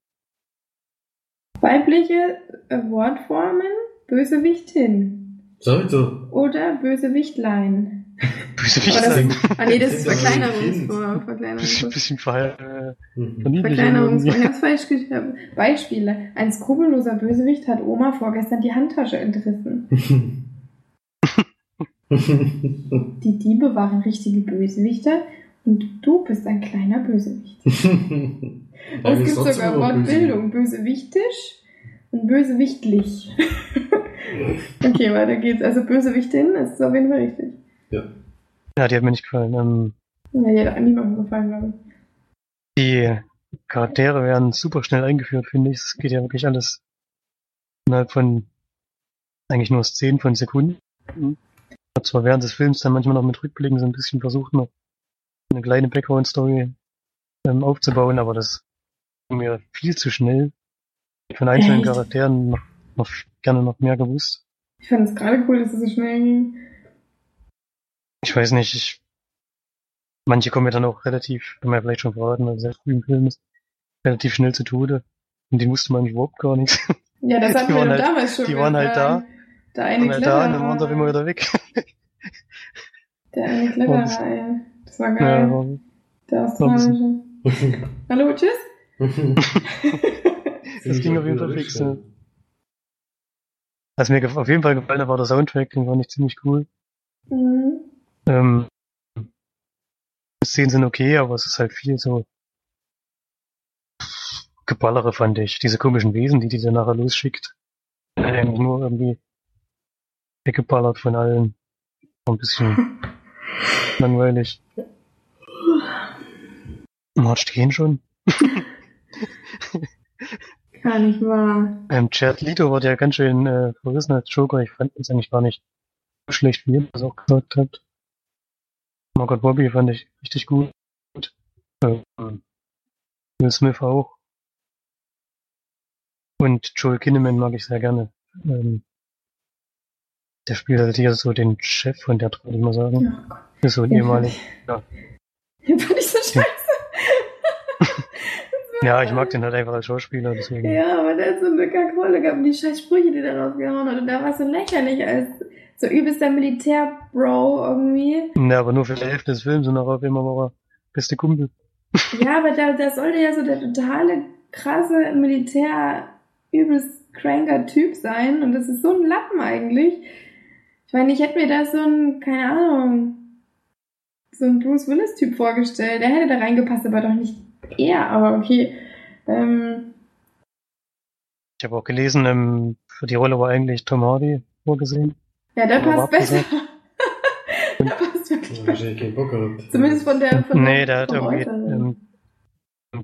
Weibliche Wortformen, Bösewichtin. Sollte. Oder Bösewichtlein. Bösewicht das- sein. Ah nee, das ist Das ein Verkleinerungsform. Bisschen, verhal, äh, Mhm. irgendwie. Ganz falsch geschrieben. Beispiele. Ein skrupelloser Bösewicht hat Oma vorgestern die Handtasche entrissen. <laughs> Die Diebe waren richtige Bösewichter und du bist ein kleiner Bösewicht. <laughs> Es gibt sogar Wortbildung. Bösewichtisch und bösewichtlich. <laughs> okay, weiter geht's. Also Bösewichtin ist auf jeden Fall richtig. Ja, die hat mir nicht gefallen. Ähm, Ja, die hat niemandem gefallen, glaube ich. die Charaktere werden super schnell eingeführt, finde ich. Es geht ja wirklich alles innerhalb von eigentlich nur Szenen von Sekunden. Ich habe zwar während des Films dann manchmal noch mit Rückblicken so ein bisschen versucht, noch eine kleine Background-Story ähm, aufzubauen, aber das war mir viel zu schnell. Von einzelnen Echt? <laughs> Charakteren noch, noch gerne noch mehr gewusst. Ich fand es gerade cool, dass es so schnell ging. Ich weiß nicht, ich, manche kommen ja dann auch relativ, kann man ja vielleicht schon verraten, weil es sehr früh im Film ist, relativ schnell zu Tode. Und die wusste man überhaupt gar nichts. Ja, das <laughs> Die hatten wir waren halt- damals schon. die waren halt da. Der eine Und dann da, und dann waren sie immer wieder weg. Der eine <laughs> Kletterer, ey. Das war Ja, geil. aber Der australische. Hallo, tschüss. <laughs> das ging auf jeden Fall fix. Ja. Was mir auf jeden Fall gefallen hat, war der Soundtrack, den fand ich ziemlich cool. Mhm. Ähm, die Szenen sind okay, aber es ist halt viel so Geballere, fand ich. Diese komischen Wesen, die die dann nachher losschickt. Eigentlich nur irgendwie weggeballert von allen. Ein bisschen <laughs> langweilig. Mord stehen schon. <laughs> Gar nicht wahr. Ähm, Jared Leto war ja ganz schön äh, verrissen als Joker. Ich fand es eigentlich gar nicht so schlecht, wie ihr das auch gesagt habt. Margot Robbie fand ich richtig gut. Ähm, Will Smith auch. Und Joel Kinnaman mag ich sehr gerne. Ähm, der spielt halt hier so den Chef von der Truppe, würde ich mal sagen. Oh Gott. Ist so ein Ja. ehemaliger. Ja. Den fand ich so scheiße. <laughs> Ja, ich mag den halt einfach als Schauspieler, deswegen. Ja, aber der hat so eine Kackrolle gehabt und die scheiß Sprüche, die der rausgehauen hat. Und der war so lächerlich als so übelster Militär-Bro irgendwie. Ja, aber nur für die Hälfte des Films und nachher immer war er beste Kumpel. Ja, aber der, der sollte ja so der totale, krasse Militär, übelst cranker Typ sein. Und das ist so ein Lappen eigentlich. Ich meine, ich hätte mir da so ein, keine Ahnung, so ein Bruce Willis-Typ vorgestellt. Der hätte da reingepasst, aber doch nicht er. Aber okay. Ähm, Ich habe auch gelesen, ähm, für die Rolle war eigentlich Tom Hardy vorgesehen. Ja, der passt besser. <laughs> der passt wirklich besser. Wahrscheinlich keinen Bock gehabt. Zumindest von der, von Nee, der hat irgendwie, ähm,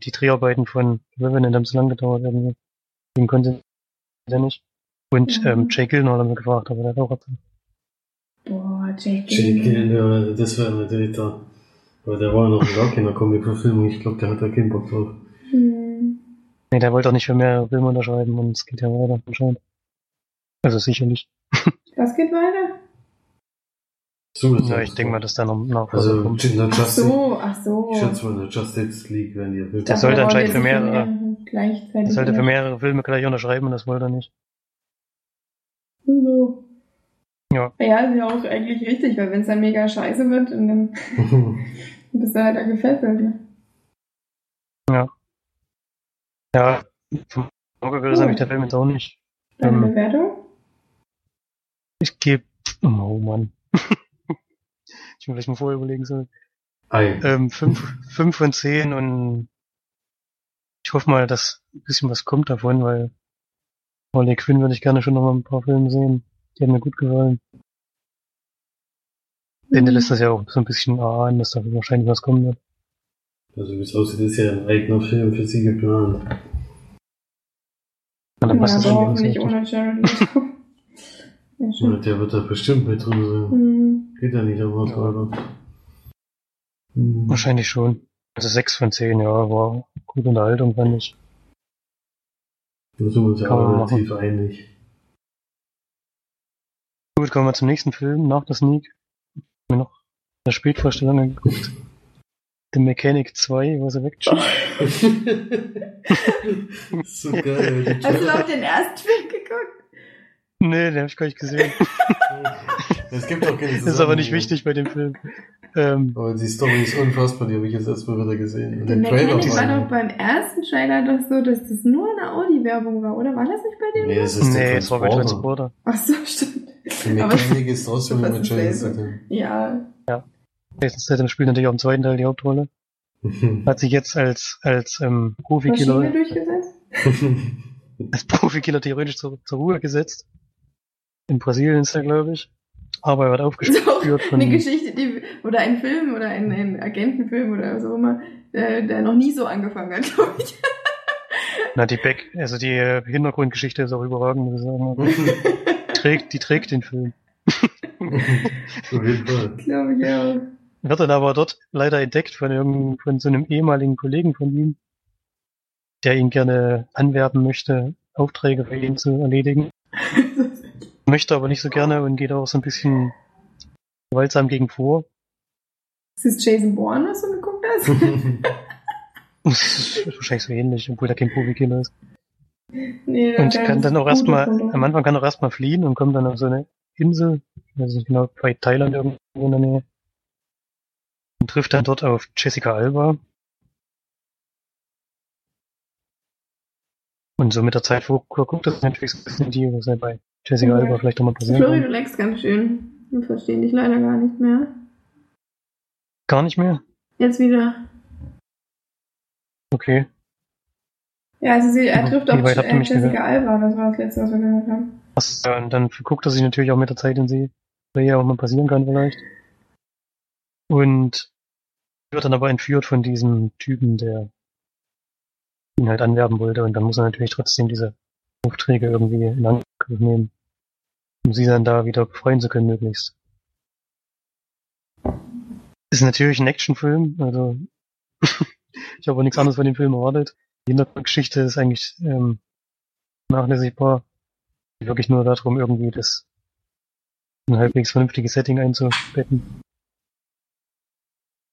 die Dreharbeiten von Revenant haben so lang gedauert irgendwie. Den konnte der nicht. Und Mhm. ähm, Jake Gyllenhaal haben wir gefragt, aber der hat auch abgesagt. Boah, Jake. Jake Gyllenhaal. Gyllenhaal, das wäre natürlich da. Aber der war noch gar keiner Comic-Verfilmung. Ich glaube, der hat da keinen Bock drauf. Hm. Nee, der wollte auch nicht für mehr Filme unterschreiben und es geht ja weiter anscheinend. Also sicherlich. <laughs> Was geht weiter? So ist Ja, das. ich denke mal, dass da noch nach Also, kommt. in der Ach so, ach so. ich schätze mal, in der Justice League werden die erfüllt. Das sollte anscheinend für mehrere- Gleichzeitig. Er sollte für mehrere Filme gleich unterschreiben und das wollte er nicht. So. Ja. Ja, ist ja auch eigentlich richtig, weil wenn es dann mega scheiße wird und dann <laughs> bist du halt da gefesselt. Ne? Ja, vom Auge habe ich der Film jetzt auch nicht. Deine Ähm, Bewertung? Ich gebe, oh Mann. <laughs> ich mir vielleicht mal vorher überlegen sollen. Ähm, fünf, fünf von zehn und ich hoffe mal, dass ein bisschen was kommt davon, weil Harley Quinn würde ich gerne schon noch mal ein paar Filme sehen. Die haben mir gut gefallen. Mhm. Ende lässt das ja auch so ein bisschen ahnen, dass da wahrscheinlich was kommen wird. Also wie es aussieht, ist ja ein eigener Film für sie geplant. Und dann Ja, passt das aber hoffentlich richtig. ohne Jared Leto. Ja, Ja, der wird da bestimmt mit drin sein. Mhm. Geht ja nicht am Ja. Trailer. Hm. Wahrscheinlich schon. Also sechs von zehn, ja, war gute Unterhaltung, fand ich. Da sind wir uns ja machen. relativ einig. Gut, kommen wir zum nächsten Film, nach der Sneak. Mir noch eine Spätvorstellung angeguckt. <laughs> The Mechanic 2, was er wegschiebt. <laughs> so geil. Hast du noch den ersten Film geguckt? Nee, den habe ich gar nicht gesehen. <laughs> Es gibt auch keine Das <laughs> ist aber nicht Zusammenhänge. wichtig bei dem Film. Ähm, Aber die Story ist unfassbar, die habe ich jetzt erstmal wieder gesehen. Und Der den Trailer Mechanic war war doch beim ersten Trailer doch so, dass das nur eine Audi-Werbung war, oder? War das nicht bei dem? Nee, es ist der nee, es war bei Transporter. Ach so, stimmt. Die Mechanik ist trotzdem ist Jason. Statham. Ja. Jason Statham spielt natürlich auch im zweiten Teil die Hauptrolle. <laughs> Hat sich jetzt als, als ähm, Maschine Profikiller, durchgesetzt? als Profikiller theoretisch zur, zur Ruhe gesetzt. In Brasilien ist er, glaube ich. Aber er wird auch von, <laughs> eine Geschichte, die, oder ein Film oder ein, ein Agentenfilm oder so immer, der, der noch nie so angefangen hat, <laughs> glaube ich. na, die Back, also die äh, Hintergrundgeschichte ist auch überragend, muss ich sagen. <laughs> Trägt, die trägt den Film. Auf jeden Fall. glaube ich auch. Wird dann aber dort leider entdeckt von irgendeinem, von so einem ehemaligen Kollegen von ihm, der ihn gerne anwerben möchte, Aufträge für ihn zu erledigen. Möchte aber nicht so gerne und geht auch so ein bisschen gewaltsam gegen vor. Ist das Jason Bourne, was du geguckt hast? <laughs> Das ist wahrscheinlich so ähnlich, obwohl er kein Profikiller ist. nee, Und kann dann auch erstmal, am Anfang kann er auch erstmal fliehen und kommt dann auf so eine Insel, ich weiß nicht genau, bei Thailand irgendwo in der Nähe. Und trifft dann dort auf Jessica Alba. Und so mit der Zeit guckt das natürlich so ein bisschen die, was ja bei Jessica Ja. Alba vielleicht auch mal passieren Flori, du leckst ganz schön. Wir verstehen dich leider gar nicht mehr. Gar nicht mehr? Jetzt wieder. Okay. Ja, also sie, er trifft auf äh, Jessica? Alba, das war das letzte, was wir gehört haben. Das, ja, und dann guckt er sich natürlich auch mit der Zeit in sie, weil ja auch mal passieren kann vielleicht. Und wird dann aber entführt von diesem Typen, der ihn halt anwerben wollte und dann muss er natürlich trotzdem diese Aufträge irgendwie in Angriff nehmen, um sie dann da wieder befreien zu können möglichst. Ist natürlich ein Actionfilm, also <laughs> ich habe nichts anderes von dem Film erwartet. Die Hintergrundgeschichte ist eigentlich ähm, nachlässigbar wirklich nur darum, irgendwie das ein halbwegs vernünftiges Setting einzubetten.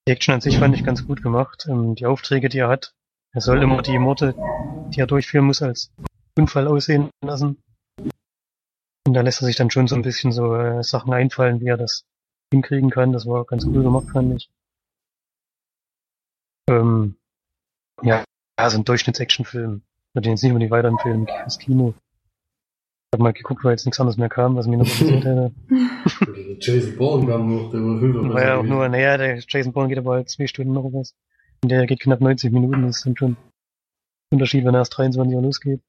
Die Action an sich fand ich ganz gut gemacht. Ähm, die Aufträge, die er hat, er soll immer die Morde, die er durchführen muss, als Unfall aussehen lassen. Und da lässt er sich dann schon so ein bisschen so äh, Sachen einfallen, wie er das hinkriegen kann. Das war ganz cool gemacht, fand ich. Ähm, ja, ja, so ein Durchschnitts-Actionfilm. Würde jetzt nicht unbedingt weiterempfehlen ins Kino. Ich habe mal geguckt, weil jetzt nichts anderes mehr kam, was mich noch interessiert hätte. <laughs> Jason Bourne kam noch, der war viel War ja auch nur, naja, der Jason Bourne geht aber halt zwei Stunden noch was. Und der geht knapp 90 Minuten, das ist dann schon ein Unterschied, wenn er erst 23 Uhr losgeht.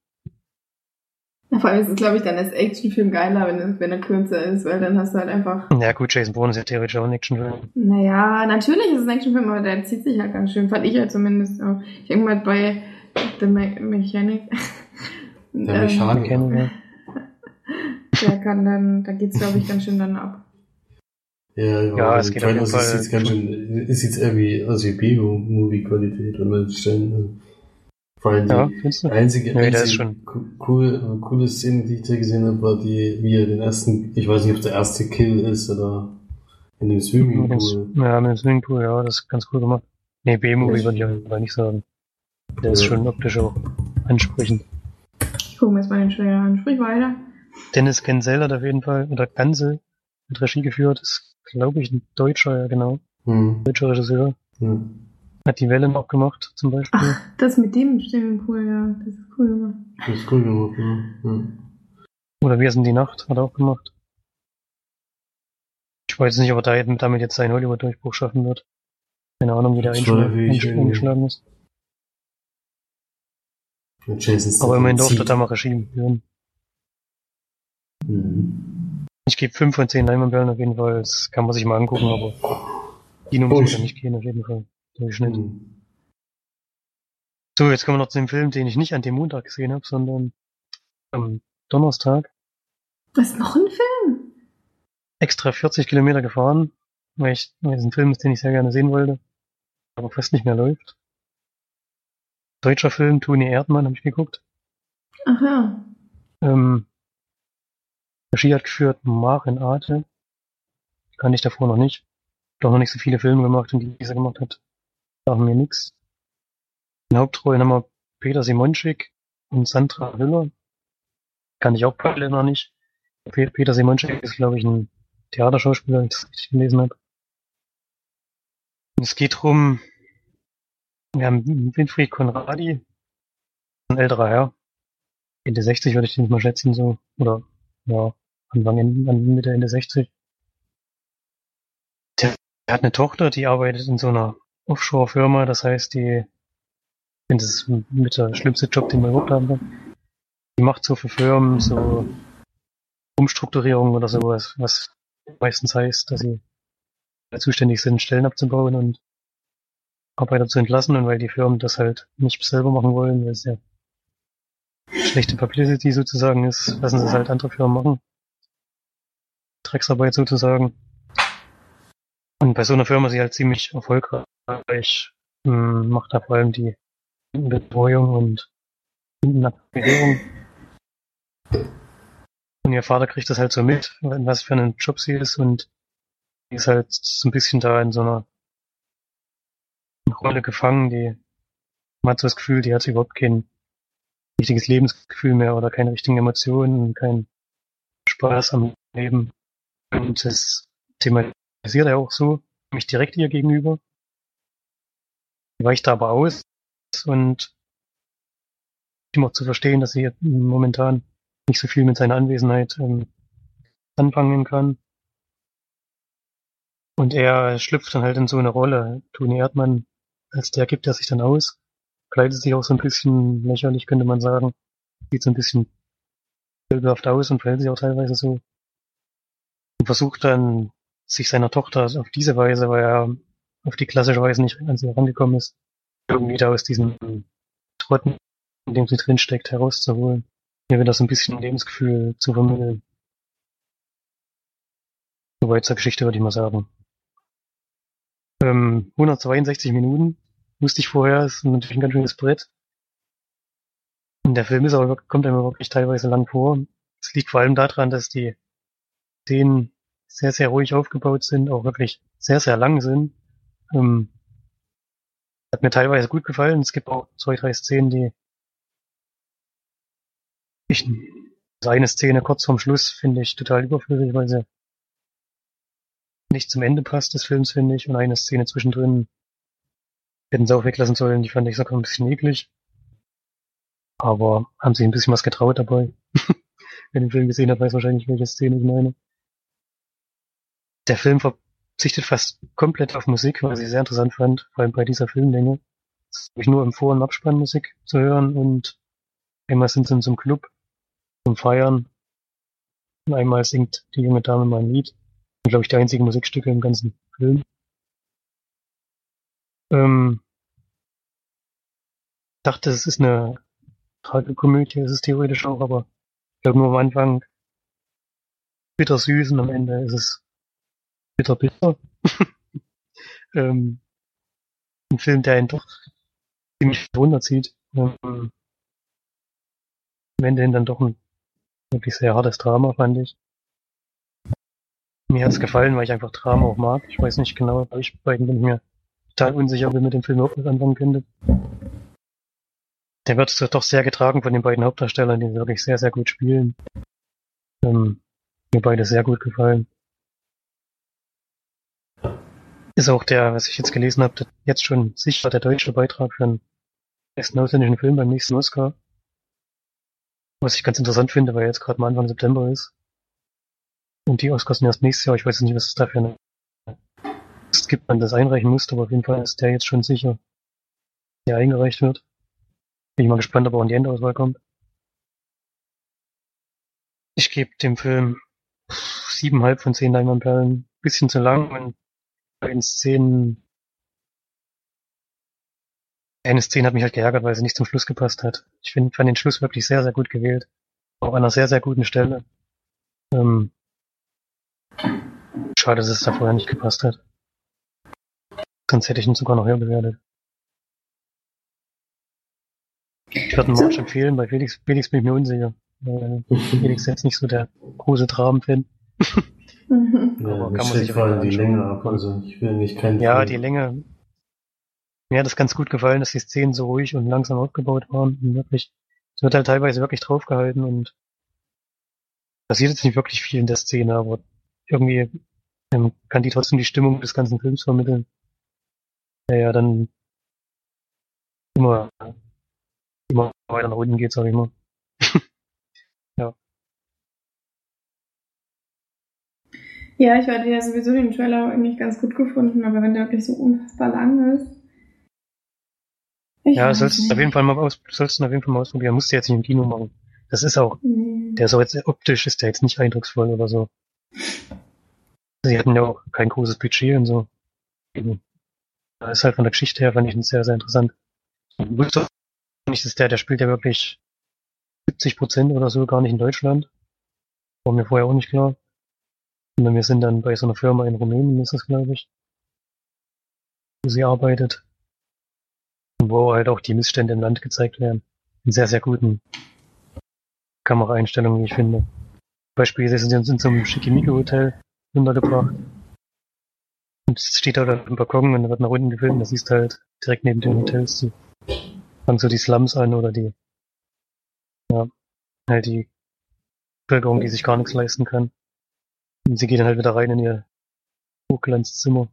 Ja, Vor allem ist es, glaube ich, dann als Actionfilm geiler, wenn, es- wenn er kürzer ist, weil dann hast du halt einfach. Ja gut, Jason Bourne ist ja theoretisch auch ein Actionfilm. Naja, natürlich ist es ein Actionfilm, aber der zieht sich halt ganz schön. Fand ich ja zumindest auch. Ich denke mal bei The Me Mechanic. Der ähm, Mechaniker. Kennen wir. der kann dann, da geht's, glaube ich, ganz schön dann ab. Ja, ja, Ja, es geht auf jeden Fall sieht's ganz schön, es sieht eher wie, also wie B-Movie-Qualität an manchen Stellen. Vor allem Ja, die einzige, Nee, der einzige ist cool, coole Szene, die ich da gesehen habe, war die, wie er den ersten, ich weiß nicht, ob der erste Kill ist oder in dem Swimmingpool. ja, mit dem Swimmingpool, ja, das ist ganz cool gemacht. Nee, B-Movie Ja. würde ich auf jeden Fall nicht sagen. Der ist Ja. schon optisch auch ansprechend. Ich gucke mir jetzt mal den Trailer an. Sprich weiter. Dennis Gensel hat auf jeden Fall, oder Gansel, mit Regie geführt, ist, glaube ich, ein Deutscher, ja genau, Hm. deutscher Regisseur. Ja. Hat die Welle noch gemacht, zum Beispiel. Ach, das mit dem Swimmingpool, ja, das ist cool gemacht. Das ist cool gemacht, ja. ja. Oder Wir sind die Nacht, hat er auch gemacht. Ich weiß nicht, ob er da- damit jetzt seinen Hollywood-Durchbruch schaffen wird. Keine Ahnung, wie der eingeschlagen ist. Aber immerhin durfte da mal Regie führen. Mhm. Ich gebe 5 von 10 Leinwandperlen auf jeden Fall. Das kann man sich mal angucken, aber Kino muss Oh, nicht gehen, auf jeden Fall. Durchschnitt. Mhm. So, jetzt kommen wir noch zu dem Film, den ich nicht an dem Montag gesehen habe, sondern am Donnerstag. Das ist noch ein Film? Extra 40 Kilometer gefahren, weil ich, weil es ein Film ist, den ich sehr gerne sehen wollte, aber fast nicht mehr läuft. Deutscher Film, Toni Erdmann, habe ich geguckt. Ach ja. Ähm, Regie hat geführt Maren Arte. Kannte ich davor noch nicht. Doch noch nicht so viele Filme gemacht und die, die er gemacht hat, sagen mir nix. In Hauptrollen haben wir Peter Simonschik und Sandra Hüller. Kann ich auch beide noch nicht. Pe- Peter Simonschik ist, glaube ich, ein Theaterschauspieler, wenn ich das richtig gelesen habe. Es geht drum, wir haben Winfried Konradi, ein älterer Herr, Ende 60 würde ich den mal schätzen, so, oder, ja, Anfang, Mitte, Ende 60. Der, der hat eine Tochter, die arbeitet in so einer Offshore-Firma, das heißt, die, ich finde, das ist mit der schlimmste Job, den man überhaupt haben kann. Die macht so für Firmen so Umstrukturierung oder sowas, was meistens heißt, dass sie zuständig sind, Stellen abzubauen und Arbeiter zu entlassen und weil die Firmen das halt nicht selber machen wollen, weil es ja schlechte Publicity sozusagen ist, lassen sie es halt andere Firmen machen. Drecksarbeit sozusagen. Und bei so einer Firma ist sie halt ziemlich erfolgreich, hm, macht da vor allem die Betreuung und Aktivierung. Und ihr Vater kriegt das halt so mit, was für einen Job sie ist und die ist halt so ein bisschen da in so einer Rolle gefangen, die man hat so das Gefühl, die hat überhaupt kein richtiges Lebensgefühl mehr oder keine richtigen Emotionen keinen Spaß am Leben. Und das thematisiert er auch so, mich direkt ihr gegenüber. Weicht aber aus und auch zu verstehen, dass sie momentan nicht so viel mit seiner Anwesenheit ähm, anfangen kann. Und er schlüpft dann halt in so eine Rolle. Toni Erdmann, als der gibt er sich dann aus, kleidet sich auch so ein bisschen lächerlich, könnte man sagen. Sieht so ein bisschen bildhaft aus und verhält sich auch teilweise so. Und versucht dann, sich seiner Tochter auf diese Weise, weil er auf die klassische Weise nicht an sie herangekommen ist, irgendwie da aus diesem Trotten, in dem sie drinsteckt, herauszuholen. Mir wieder so ein bisschen Lebensgefühl zu vermitteln. Soweit zur Geschichte, würde ich mal sagen. Ähm, 162 Minuten, wusste ich vorher, ist natürlich ein ganz schönes Brett. Und der Film ist aber, kommt einem wirklich teilweise lang vor. Es liegt vor allem daran, dass die Szenen sehr, sehr ruhig aufgebaut sind, auch wirklich sehr, sehr lang sind. Ähm, hat mir teilweise gut gefallen. Es gibt auch zwei, drei Szenen, die ich, also eine Szene kurz vorm Schluss finde ich total überflüssig, weil sie nicht zum Ende passt des Films, finde ich. Und eine Szene zwischendrin hätten sie auch weglassen sollen, die fand ich sogar ein bisschen eklig. Aber haben sich ein bisschen was getraut dabei. <laughs> Wer den Film gesehen hat, weiß wahrscheinlich, welche Szene ich meine. Der Film verzichtet fast komplett auf Musik, was ich sehr interessant fand, vor allem bei dieser Filmlänge. Es ist nur im Vor- und Abspann Musik zu hören und einmal sind sie in so einem Club zum Feiern und einmal singt die junge Dame mal ein Lied. Und glaube ich die einzige Musikstücke im ganzen Film. Ähm, dachte, es ist eine Tragikomödie, ist es theoretisch auch, aber ich glaube nur am Anfang bitter süß und am Ende ist es bitter bitter. <laughs> ähm, ein Film, der einen doch ziemlich runterzieht. Ähm, am Ende hin dann doch ein wirklich sehr hartes Drama, fand ich. Mir hat's gefallen, weil ich einfach Drama auch mag. Ich weiß nicht genau, euch beiden bin ich mir total unsicher, wer mit dem Film überhaupt was anfangen könnte. Der wird doch sehr getragen von den beiden Hauptdarstellern, die wirklich sehr, sehr gut spielen. Ähm, mir beide sehr gut gefallen. Ist auch der, was ich jetzt gelesen habe, jetzt schon sicher der deutsche Beitrag für einen besten ausländischen Film beim nächsten Oscar. Was ich ganz interessant finde, weil jetzt gerade mal Anfang September ist. Und die Oscars sind erst nächstes Jahr. Ich weiß nicht, was es da für eine gibt, man das einreichen musste, aber auf jeden Fall ist der jetzt schon sicher, der eingereicht wird. Bin ich mal gespannt, ob er in die Endauswahl kommt. Ich gebe dem Film siebeneinhalb von zehn Leinwandperlen. Bisschen zu lang und den Szenen eine Szene hat mich halt geärgert, weil sie nicht zum Schluss gepasst hat. Ich finde, fand den Schluss wirklich sehr, sehr gut gewählt. Auch an einer sehr, sehr guten Stelle. Ähm, schade, dass es da vorher nicht gepasst hat. Sonst hätte ich ihn sogar noch höher bewertet. Ich würde ihn March empfehlen, bei Felix, Felix bin ich mir unsicher. Felix ist jetzt nicht so der große Traben-Fan. <laughs> Mhm. Ja, Aber mir kann man steht sich auf vor jeden allem Fall die. Länge ab. Also ich will nicht kein Ja, die Länge. Mir hat es ganz gut gefallen, dass die Szenen so ruhig und langsam aufgebaut waren. Und wirklich, es wird halt teilweise wirklich draufgehalten und passiert jetzt nicht wirklich viel in der Szene, aber irgendwie ähm, kann die trotzdem die Stimmung des ganzen Films vermitteln. Der ja dann immer, immer weiter nach unten geht, sag ich mal. Ja, ich hatte ja sowieso den Trailer eigentlich ganz gut gefunden, aber wenn der wirklich so unfassbar lang ist. Ja, sollst du nicht. auf jeden Fall mal aus, sollst du auf jeden Fall mal ausprobieren. Musst du jetzt nicht im Kino machen. Das ist auch Nee. Der ist auch jetzt optisch ist der jetzt nicht eindrucksvoll oder so. Sie hatten ja auch kein großes Budget und so. Da ist halt von der Geschichte her, fand ich ihn sehr, sehr interessant. Auch nicht, dass der, der spielt ja wirklich 70 Prozent oder so gar nicht in Deutschland. War mir vorher auch nicht klar. Und wir sind dann bei so einer Firma in Rumänien, ist das, glaube ich, wo sie arbeitet. Und wo halt auch die Missstände im Land gezeigt werden. In sehr, sehr guten Kameraeinstellungen, wie ich finde. Beispielsweise sind sie in so einem Schickimicki-Hotel untergebracht. Und es steht da auf dem Balkon und da wird nach unten gefilmt, da siehst halt direkt neben den Hotels die, fangen so die Slums an oder die, ja, halt die Bevölkerung, die sich gar nichts leisten kann. Und sie geht dann halt wieder rein in ihr Hochglanzzimmer.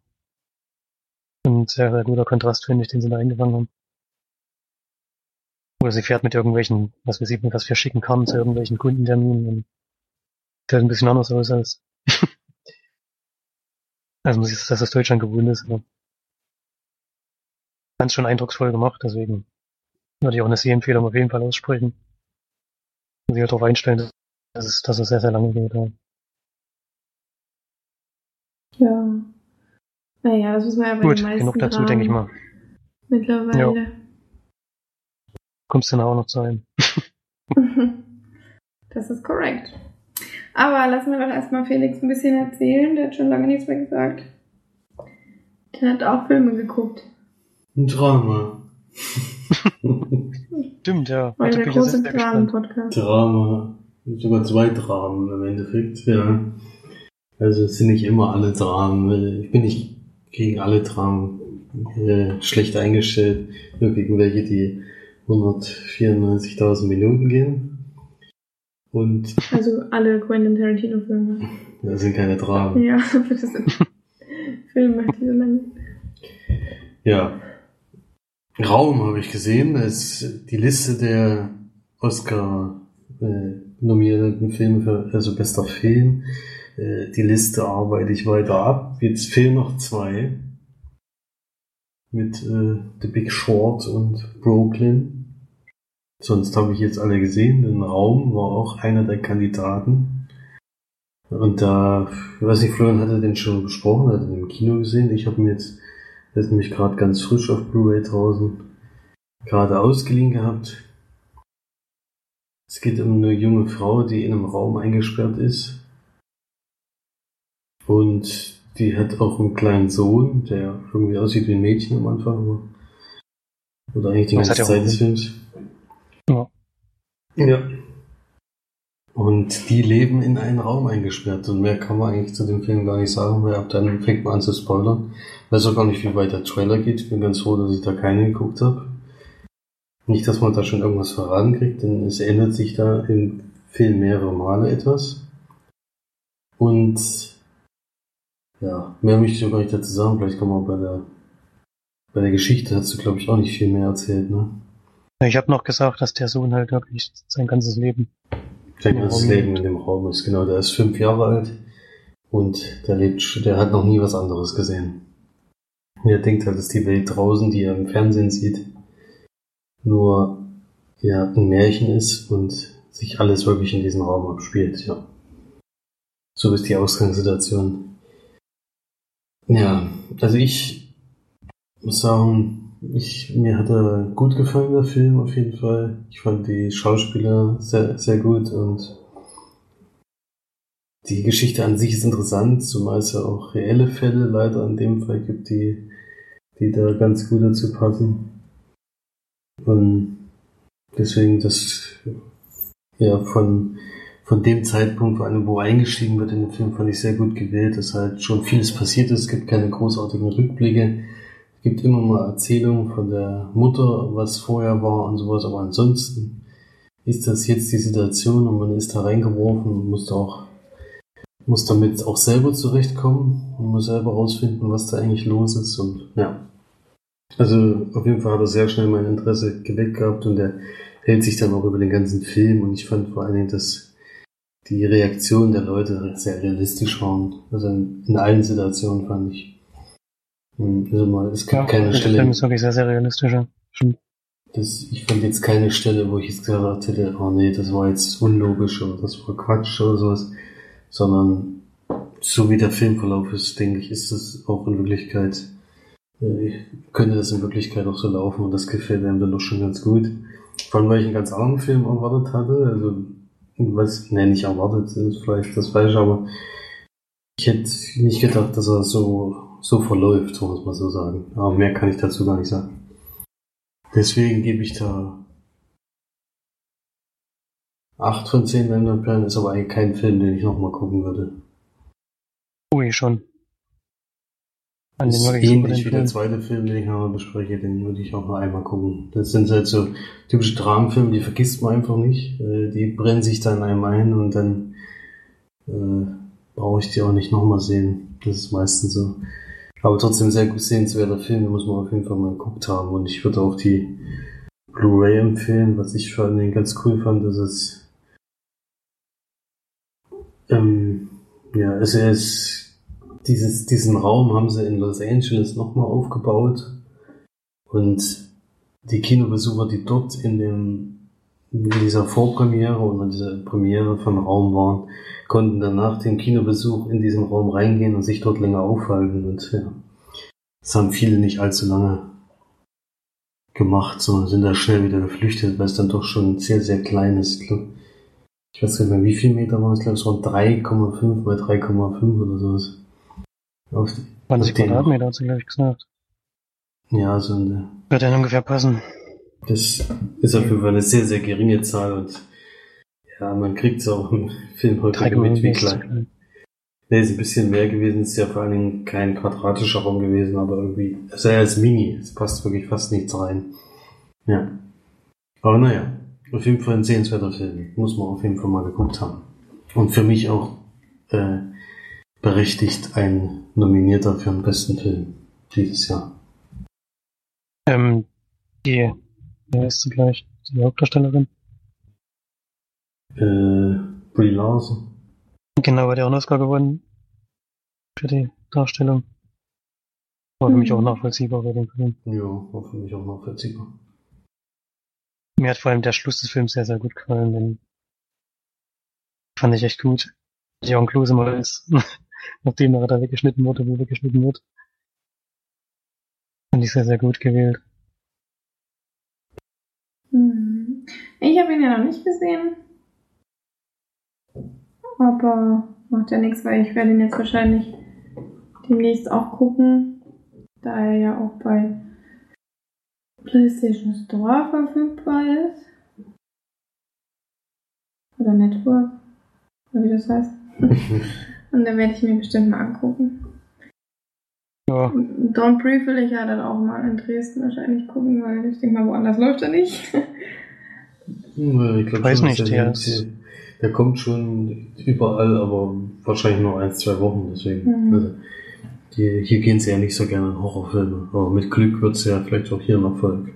Und sehr, sehr guter Kontrast, finde ich, den sie da eingefangen haben. Oder sie fährt mit irgendwelchen, was ich, mit was für schicken Karten zu irgendwelchen Kundenterminen und sieht ein bisschen anders aus als, <laughs> als man sich das aus Deutschland gewohnt ist. Aber ganz schon eindrucksvoll gemacht, deswegen würde ich auch eine Sehempfehlung auf jeden Fall aussprechen. Und sich halt darauf einstellen, dass es, dass es sehr, sehr lange geht. Ja. Ja. Naja, das müssen wir ja bei Gut, den meisten genug dazu, denke ich mal. Mittlerweile. Kommst du dann auch noch zu einem. <laughs> Das ist korrekt. Aber lassen wir doch erstmal Felix ein bisschen erzählen. Der hat schon lange nichts mehr gesagt. Der hat auch Filme geguckt. Ein Drama. <laughs> Stimmt, ja. Weil der große. Dramen-Podcast. Drama. Sogar zwei Dramen im Endeffekt, ja. Also es sind nicht immer alle Dramen. Ich bin nicht gegen alle Dramen äh, schlecht eingestellt. Nur gegen welche, die 194.000 Minuten gehen. Und Also alle Quentin Tarantino-Filme. das sind keine Dramen. Ja, <laughs> das sind Filme, die so lang Ja. Raum habe ich gesehen. Das ist die Liste der Oscar äh, Filme für, also bester Film. Äh, die Liste arbeite ich weiter ab. Jetzt fehlen noch zwei. Mit äh, The Big Short und Brooklyn. Sonst habe ich jetzt alle gesehen. Den Raum war auch einer der Kandidaten. Und da, ich weiß nicht, Florian hatte den schon besprochen, hat ihn im Kino gesehen. Ich habe mir jetzt, der ist nämlich gerade ganz frisch auf Blu-ray draußen, gerade ausgeliehen gehabt. Es geht um eine junge Frau, die in einem Raum eingesperrt ist. Und die hat auch einen kleinen Sohn, der irgendwie aussieht wie ein Mädchen am Anfang. aber- Oder eigentlich die ganze Zeit des Films. Ja. Ja. Und die leben in einen Raum eingesperrt. Und mehr kann man eigentlich zu dem Film gar nicht sagen, weil ab dann fängt man an zu spoilern. Weiß auch gar nicht, wie weit der Trailer geht. Ich bin ganz froh, dass ich da keinen geguckt habe. Nicht, dass man da schon irgendwas verraten kriegt, denn es ändert sich da im Film mehrere Male etwas. Und ja, mehr möchte ich auch gar nicht dazu sagen. Vielleicht kann man bei der bei der Geschichte hast du, glaube ich, auch nicht viel mehr erzählt, ne? Ich habe noch gesagt, dass der Sohn halt wirklich sein ganzes Leben Sein ganzes Raum Leben in dem Raum ist, genau. Der ist fünf Jahre alt und der lebt, der hat noch nie was anderes gesehen. Er denkt halt, dass die Welt draußen, die er im Fernsehen sieht, nur ja, ein Märchen ist und sich alles wirklich in diesem Raum abspielt, ja. So ist die Ausgangssituation. Ja, also ich muss sagen, ich, mir hat er gut gefallen, der Film auf jeden Fall. Ich fand die Schauspieler sehr, sehr gut und die Geschichte an sich ist interessant, zumal es ja auch reelle Fälle leider in dem Fall gibt, die, die da ganz gut dazu passen. Und deswegen das, ja, von, von dem Zeitpunkt, vor allem, wo eingestiegen wird in den Film, fand ich sehr gut gewählt, dass halt schon vieles passiert ist. Es gibt keine großartigen Rückblicke. Es gibt immer mal Erzählungen von der Mutter, was vorher war und sowas, aber ansonsten ist das jetzt die Situation und man ist da reingeworfen und muss da auch muss damit auch selber zurechtkommen und muss selber rausfinden, was da eigentlich los ist und ja. Also auf jeden Fall hat er sehr schnell mein Interesse geweckt gehabt und er hält sich dann auch über den ganzen Film und ich fand vor allen Dingen, dass die Reaktionen der Leute sehr realistisch waren. Also in allen Situationen fand ich. Also mal, es gibt ja, keine Stelle. Der Film ist wirklich sehr, sehr realistisch. Stimmt. Das, ich fand jetzt keine Stelle, wo ich jetzt gesagt hätte, oh nee, das war jetzt unlogisch oder das war Quatsch oder sowas sondern so wie der Filmverlauf ist, denke ich, ist es auch in Wirklichkeit, äh, könnte das in Wirklichkeit auch so laufen und das gefällt einem dann doch schon ganz gut. Vor allem, weil ich einen ganz anderen Film erwartet hatte, also was, ne, nicht erwartet, ist vielleicht das Falsche, aber ich hätte nicht gedacht, dass er so, so verläuft, so muss man so sagen. Aber mehr kann ich dazu gar nicht sagen. Deswegen gebe ich da 8 von 10 Länderperlen ist aber eigentlich kein Film, den ich nochmal gucken würde. Ui, schon. An das ist ähnlich wie der zweite Film, den ich nochmal bespreche, den würde ich auch noch einmal gucken. Das sind halt so typische Dramenfilme, die vergisst man einfach nicht. Äh, die brennen sich dann einem ein und dann äh, brauche ich die auch nicht nochmal sehen. Das ist meistens so. Aber trotzdem sehr gut sehenswerter Film, den muss man auf jeden Fall mal geguckt haben. Und ich würde auch die Blu-ray empfehlen, was ich vor allem ganz cool fand, dass es ähm, ja, es, dieses, diesen Raum haben sie in Los Angeles nochmal aufgebaut. Und die Kinobesucher, die dort in, dem, in dieser Vorpremiere oder dieser Premiere von Raum waren, konnten dann nach dem Kinobesuch in diesen Raum reingehen und sich dort länger aufhalten. Und ja, das haben viele nicht allzu lange gemacht, sondern sind da schnell wieder geflüchtet, weil es dann doch schon sehr, sehr klein ist. Ich weiß nicht mehr, wie viel Meter waren es, glaube ich, es waren 3,5 mal 3,5 oder sowas. Auf, 20 Quadratmeter hat sie, glaube ich, gesagt. Ja, so eine. Wird dann ungefähr passen. Das ist auf jeden Fall eine sehr, sehr geringe Zahl und ja, man kriegt es auch im Film heute mit, wie klein. Nee, ist ein bisschen mehr gewesen, ist ja vor allen Dingen kein quadratischer Raum gewesen, aber irgendwie, es ist ja als Mini, es passt wirklich fast nichts rein. Ja. Aber naja, auf jeden Fall ein sehenswerter Film. Muss man auf jeden Fall mal geguckt haben. Und für mich auch äh, berechtigt ein Nominierter für den besten Film dieses Jahr. Ähm, die, wer ist sie gleich? Die Hauptdarstellerin? Äh, Brie Larson. Genau, bei der auch Oscar gewonnen. Für die Darstellung. War für mich auch nachvollziehbar bei dem Film. Ja, war für mich auch nachvollziehbar. Mir hat vor allem der Schluss des Films sehr, sehr gut gefallen, den fand ich echt gut. Leon Klose mal ist, nachdem er da weggeschnitten wurde, wo weggeschnitten wird. Fand ich sehr, sehr gut gewählt. Hm. Ich habe ihn ja noch nicht gesehen. Aber macht ja nichts, weil ich werde ihn jetzt wahrscheinlich demnächst auch gucken. Da er ja auch bei PlayStation Store verfügbar ist. Oder Network. Oder wie das heißt. <laughs> Und dann werde ich mir bestimmt mal angucken. Ja. Don't Brief will ich ja dann auch mal in Dresden wahrscheinlich gucken, weil ich denke mal, woanders läuft er nicht. ich glaub, weiß nicht, der, der, der kommt schon überall, aber wahrscheinlich nur ein, zwei Wochen, deswegen. Mhm. Also, die, hier gehen sie ja nicht so gerne in Horrorfilme, aber mit Glück wird es ja vielleicht auch hier ein Erfolg.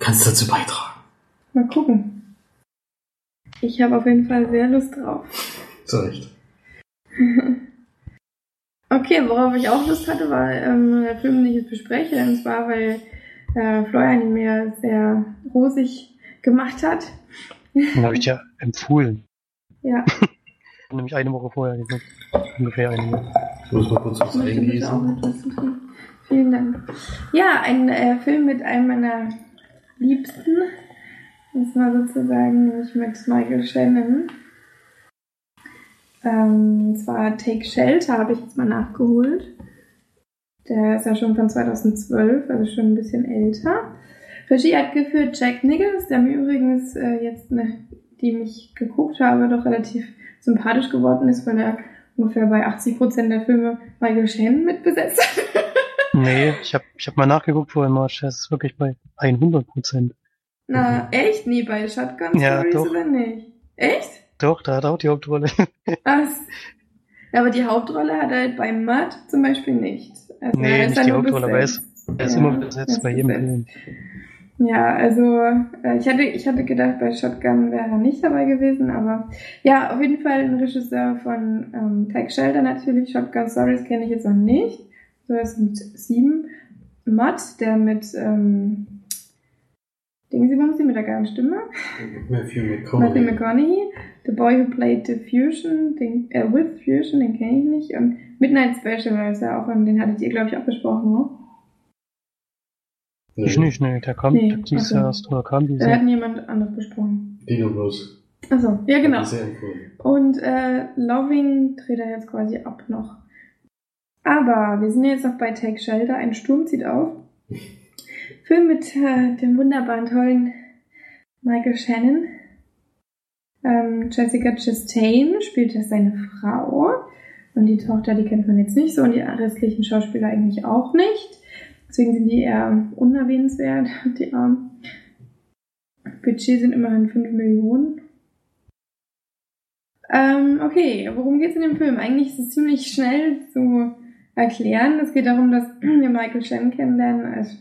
Kannst dazu beitragen. Mal gucken. Ich habe auf jeden Fall sehr Lust drauf. Zu Recht. <laughs> Okay, worauf ich auch Lust hatte, war ähm, der Film, den ich jetzt bespreche. Und zwar, weil äh, Florian ihn mir sehr rosig gemacht hat. Den habe ich dir empfohlen. Ja, <laughs> Nämlich eine Woche vorher geguckt. Ungefähr eine Woche. Ich muss mal kurz was einlesen. Vielen Dank. Ja, ein äh, Film mit einem meiner Liebsten. Das war sozusagen nämlich mit Michael Shannon. Ähm, zwar Take Shelter habe ich jetzt mal nachgeholt. Der ist ja schon von 2012, also schon ein bisschen älter. Regie hat geführt Jack Nichols, der mir übrigens äh, jetzt, ne, die mich geguckt habe, doch relativ sympathisch geworden ist, weil er ungefähr bei 80% der Filme Michael Shannon mitbesetzt hat. <laughs> Nee, ich habe ich hab mal nachgeguckt vorhin, Marsch. Das ist wirklich bei 100 Prozent. Na, echt? Nee, bei Shotgun Ja, Stories doch. oder nicht? Echt? Doch, da hat er auch die Hauptrolle. <laughs> Ja, aber die Hauptrolle hat er halt bei Mud zum Beispiel nicht. Also Nee, er ist nicht die Hauptrolle, aber er ist, er ist Ja, immer er besetzt ist bei jedem. Film. Ja, also äh, ich hatte, ich hatte gedacht, bei Shotgun wäre er nicht dabei gewesen, aber ja, auf jeden Fall ein Regisseur von ähm, Tag Shelter natürlich. Shotgun Stories kenne ich jetzt noch nicht. So, es sind sieben. Matt, der mit ähm, Dingsy Bumsy mit der geilen Stimme. Matthew Matthew McConaughey. McConaughey. The Boy Who Played the Fusion, den, äh, with Fusion, den kenne ich nicht. Und Midnight Special ist ja auch, und den hattet ihr, glaube ich, auch besprochen, ne? Ich nicht, nee, der kam Nee, so. Jahr erst, oder kam dieses Da Jahr. hat jemand anderes besprochen. Dino Bros. Achso, ja genau. Und äh, Loving dreht er jetzt quasi ab noch. Aber wir sind jetzt noch bei Take Shelter. Ein Sturm zieht auf. <laughs> Film mit äh, dem wunderbaren, tollen Michael Shannon. Ähm, Jessica Chastain spielt ja seine Frau. Und die Tochter, die kennt man jetzt nicht so. Und die restlichen Schauspieler eigentlich auch nicht. Deswegen sind die eher unerwähnenswert, <laughs> die Armen. Budget sind immerhin 5 Millionen. Ähm, okay, worum geht's in dem Film? Eigentlich ist es ziemlich schnell zu erklären. Es geht darum, dass <clears throat> wir Michael Shannon kennenlernen als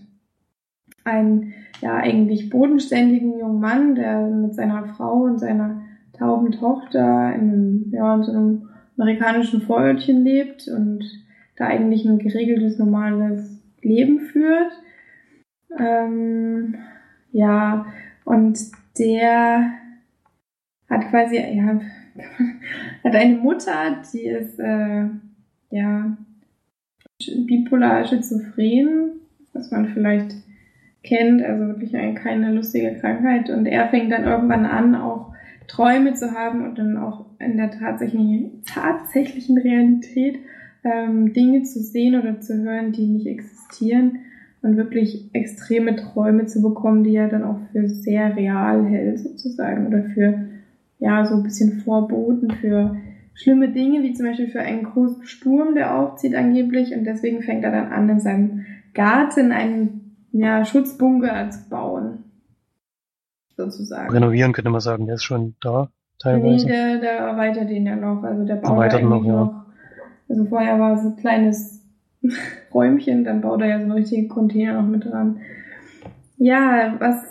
einen ja eigentlich bodenständigen jungen Mann, der mit seiner Frau und seiner tauben Tochter in einem, ja, in so einem amerikanischen Vorörtchen lebt und da eigentlich ein geregeltes, normales Leben führt. Ähm, ja, und der hat quasi, ja, <laughs> hat eine Mutter, die ist, äh, ja, bipolar schizophren, was man vielleicht kennt, also wirklich eine, keine lustige Krankheit. Und er fängt dann irgendwann an, auch Träume zu haben und dann auch in der tatsächlichen, tatsächlichen Realität ähm, Dinge zu sehen oder zu hören, die nicht existieren und wirklich extreme Träume zu bekommen, die er dann auch für sehr real hält sozusagen oder für ja so ein bisschen Vorboten für schlimme Dinge, wie zum Beispiel für einen großen Sturm, der aufzieht angeblich und deswegen fängt er dann an, in seinem Garten einen ja, Schutzbunker zu bauen. Sozusagen. Renovieren könnte man sagen, der ist schon da, Nee, teilweise. der, der erweitert den ja noch. Also der baut Erweitert da noch, ja. noch. Also vorher war so ein kleines <laughs> Räumchen, dann baut er ja so einen richtigen Container noch mit dran. Ja, was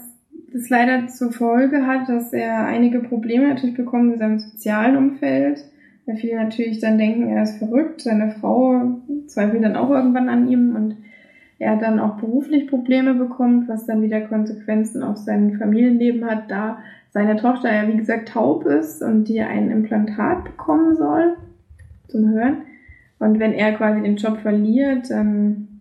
das leider zur Folge hat, dass er einige Probleme natürlich bekommt in seinem sozialen Umfeld. Weil viele natürlich dann denken, er ist verrückt. Seine Frau zweifelt dann auch irgendwann an ihm und er dann auch beruflich Probleme bekommt, was dann wieder Konsequenzen auf sein Familienleben hat, da seine Tochter ja wie gesagt taub ist und die ein Implantat bekommen soll zum Hören. Und wenn er quasi den Job verliert, dann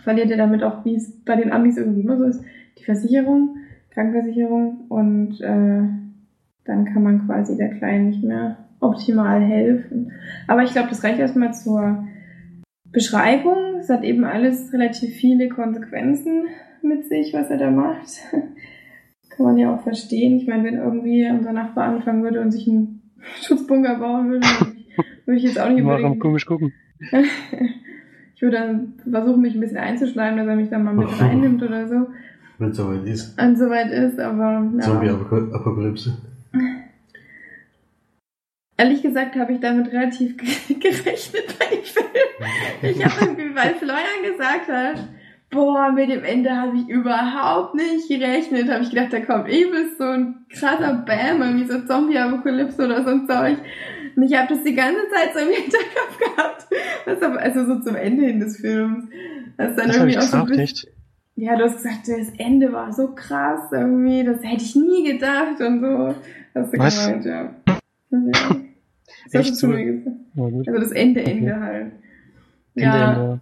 verliert er damit auch, wie es bei den Amis irgendwie immer so ist, die Versicherung, Krankenversicherung und äh, dann kann man quasi der Kleinen nicht mehr optimal helfen. Aber ich glaube, das reicht erstmal zur Beschreibung. Es hat eben alles relativ viele Konsequenzen mit sich, was er da macht. <laughs> Kann man ja auch verstehen. Ich meine, wenn irgendwie unser Nachbar anfangen würde und sich einen <laughs> Schutzbunker bauen würde, würde ich jetzt auch nicht unbedingt. komisch gucken. <laughs> Ich würde dann versuchen, mich ein bisschen einzuschleimen, dass er mich dann mal mit reinnimmt oder so. Wenn es soweit ist. Und soweit ist, aber ja. Zombie-Apokalypse. Ehrlich gesagt habe ich damit relativ ge- <laughs> gerechnet bei dem Film. Ich habe irgendwie, weil Florian gesagt hat, boah, mit dem Ende habe ich überhaupt nicht gerechnet. Habe ich gedacht, da kommt übelst so ein krasser Bam, irgendwie so Zombie-Apokalypse oder so ein Zeug. Und ich habe das die ganze Zeit so im <laughs> Hinterkopf gehabt. Was aber, also so zum Ende hin des Films. Das, dann Das irgendwie auch so ein gesagt, bisschen, echt. Ja, du hast gesagt, das Ende war so krass irgendwie, das hätte ich nie gedacht und so. Hast du Was? gemeint, ja. ja. Das hast Echt du zu mir gesagt. Ja. Also das Ende, Ende Okay. halt. Ja, Ende.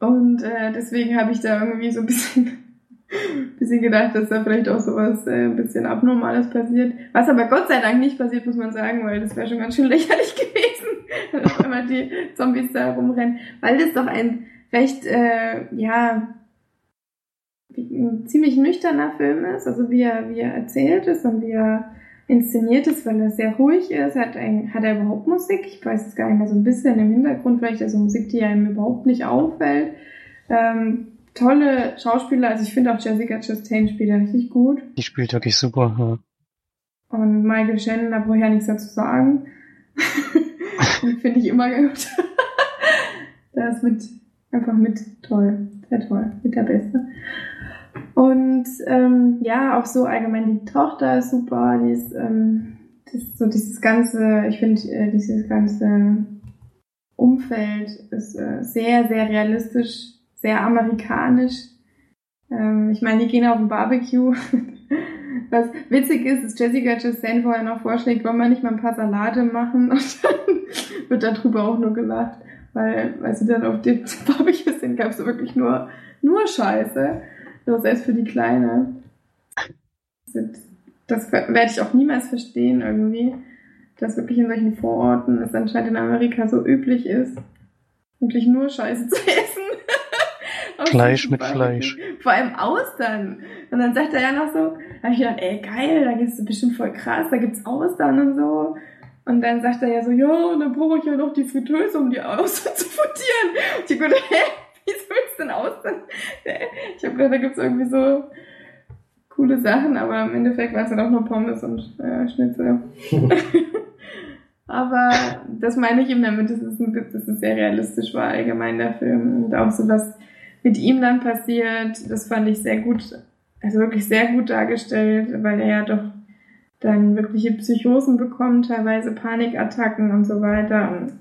und äh, deswegen habe ich da irgendwie so ein bisschen, <laughs> bisschen gedacht, dass da vielleicht auch sowas äh, ein bisschen Abnormales passiert. Was aber Gott sei Dank nicht passiert, muss man sagen, weil das wäre schon ganz schön <laughs> lächerlich gewesen, <laughs> wenn einmal die Zombies da rumrennen. Weil das doch ein recht, äh, ja, ein ziemlich nüchterner Film ist, also wie er, wie er erzählt ist und wie er inszeniert ist, weil er sehr ruhig ist. Hat, ein, hat er überhaupt Musik? Ich weiß es gar nicht mehr, so ein bisschen im Hintergrund, vielleicht also Musik, die einem überhaupt nicht auffällt. Ähm, tolle Schauspieler, also ich finde auch Jessica Chastain spielt ja richtig gut. Die spielt wirklich super. Ja. Und Michael Shannon, da brauche ich ja nichts dazu sagen. <laughs> <laughs> Finde ich immer gut. Der ist mit, einfach mit toll. Sehr toll. Mit der Beste. Und ähm, ja, auch so allgemein die Tochter ist super. Die ist, ähm, ist so dieses ganze, ich finde, äh, dieses ganze Umfeld ist äh, sehr, sehr realistisch, sehr amerikanisch. Ähm, ich meine, die gehen auf ein Barbecue. <laughs> Was witzig ist, ist Jessica Chastain vorher noch vorschlägt, wollen wir nicht mal ein paar Salate machen <laughs> und dann wird darüber auch nur gelacht, weil, weil sie dann auf dem Barbecue sind, gab es wirklich nur, nur Scheiße. Das selbst für die Kleine. Das werde ich auch niemals verstehen irgendwie, dass wirklich in solchen Vororten es anscheinend in Amerika so üblich ist, wirklich nur Scheiße zu essen. <laughs> Fleisch mit. Fleisch. Vor allem Austern. Und dann sagt er ja noch so, da hab ich gedacht, ey geil, da gibt's bestimmt voll krass, da gibt's Austern und so. Und dann sagt er ja so, ja, und dann brauche ich ja noch die Fritteuse, um die Austern <laughs> zu frittieren. Und ich gedacht, hä, <laughs> wieso willst du denn Austern? Ich habe gedacht, da gibt's irgendwie so coole Sachen, aber im Endeffekt waren es dann auch nur Pommes und äh, Schnitzel. <laughs> aber das meine ich eben damit, dass es, ein, dass es sehr realistisch war, allgemein der Film. Und auch so, was mit ihm dann passiert, das fand ich sehr gut, also wirklich sehr gut dargestellt, weil er ja doch dann wirkliche Psychosen bekommt, teilweise Panikattacken und so weiter. Und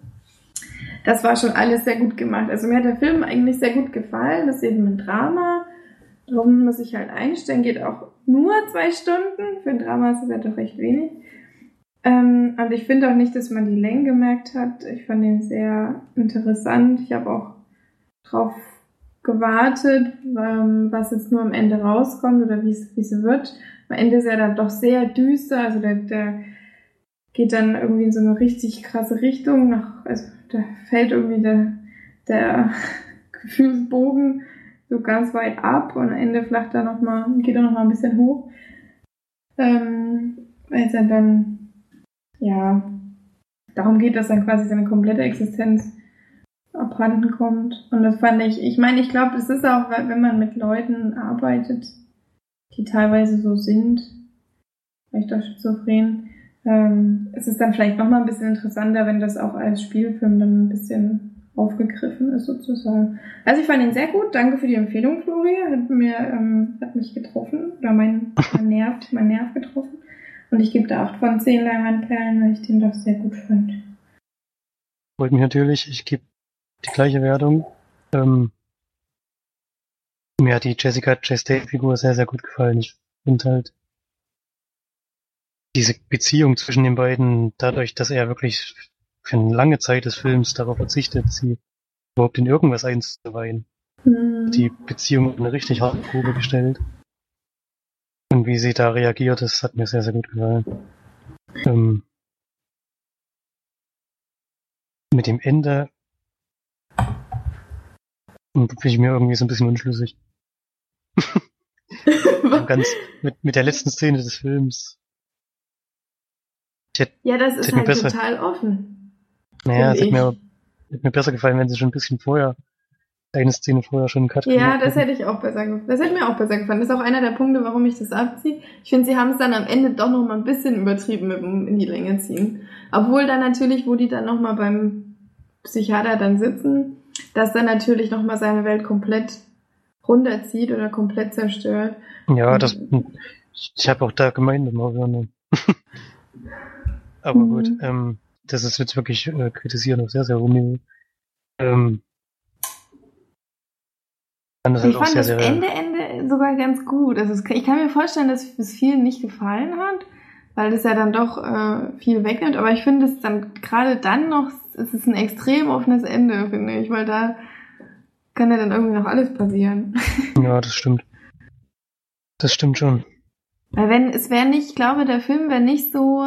das war schon alles sehr gut gemacht. Also mir hat der Film eigentlich sehr gut gefallen. Das ist eben ein Drama. Darum muss ich halt einstellen. Geht auch nur zwei Stunden. Für ein Drama ist es ja doch recht wenig. Ähm, und ich finde auch nicht, dass man die Länge gemerkt hat. Ich fand den sehr interessant. Ich habe auch drauf gewartet, ähm, was jetzt nur am Ende rauskommt oder wie es wird. Am Ende ist er dann doch sehr düster. Also der, der geht dann irgendwie in so eine richtig krasse Richtung. Nach, also da fällt irgendwie der, der <laughs> Gefühlsbogen so ganz weit ab und am Ende flacht er noch mal, geht er noch mal ein bisschen hoch. Ähm, weil es dann, ja, darum geht, dass dann quasi seine komplette Existenz abhanden kommt. Und das fand ich, ich meine, ich glaube, es ist auch, wenn man mit Leuten arbeitet, die teilweise so sind, vielleicht auch schizophren, ähm, es ist dann vielleicht nochmal ein bisschen interessanter, wenn das auch als Spielfilm dann ein bisschen aufgegriffen ist sozusagen. Also ich fand ihn sehr gut. Danke für die Empfehlung, Flori. Hat mir ähm, hat mich getroffen oder mein, mein Nerv, mein Nerv getroffen. Und ich gebe da 8 von 10 Leinwandperlen, weil ich den doch sehr gut fand. Freut mich natürlich. Ich gebe die gleiche Wertung. Ähm, mir hat die Jessica Chastain-Figur sehr, sehr gut gefallen. Ich finde halt diese Beziehung zwischen den beiden, dadurch, dass er wirklich für eine lange Zeit des Films darauf verzichtet, sie überhaupt in irgendwas einzuweihen. Hm. Die Beziehung auf eine richtig harte Probe gestellt. Und wie sie da reagiert, das hat mir sehr, sehr gut gefallen. Ähm, mit dem Ende bin ich mir irgendwie so ein bisschen unschlüssig. <laughs> Ganz mit, mit der letzten Szene des Films. Hätte, ja, das ist halt besser- total offen. naja, es hätte mir, hätte mir besser gefallen, wenn sie schon ein bisschen vorher, eine Szene vorher schon einen Cut Ja, das hätte ich auch besser gefallen. Das hätte mir auch besser gefallen. Das ist auch einer der Punkte, warum ich das abziehe. Ich finde, sie haben es dann am Ende doch noch mal ein bisschen übertrieben mit dem in die Länge ziehen. Obwohl dann natürlich, wo die dann noch mal beim Psychiater dann sitzen, dass dann natürlich noch mal seine Welt komplett runterzieht oder komplett zerstört. Ja, das, ich habe auch da gemeint, immer. Aber Mhm. gut, ähm, das ist jetzt wirklich äh, kritisieren auf sehr, sehr Niveau. Ähm, Ich halt auch fand sehr, das sehr, Ende, Ende sogar ganz gut. Also es, ich kann mir vorstellen, dass es vielen nicht gefallen hat, weil das ja dann doch äh, viel wegnimmt. Aber ich finde es dann gerade dann noch, es ist ein extrem offenes Ende, finde ich, weil da kann ja dann irgendwie noch alles passieren. <laughs> ja, das stimmt. Das stimmt schon. Weil wenn, es wäre nicht, ich glaube, der Film wäre nicht so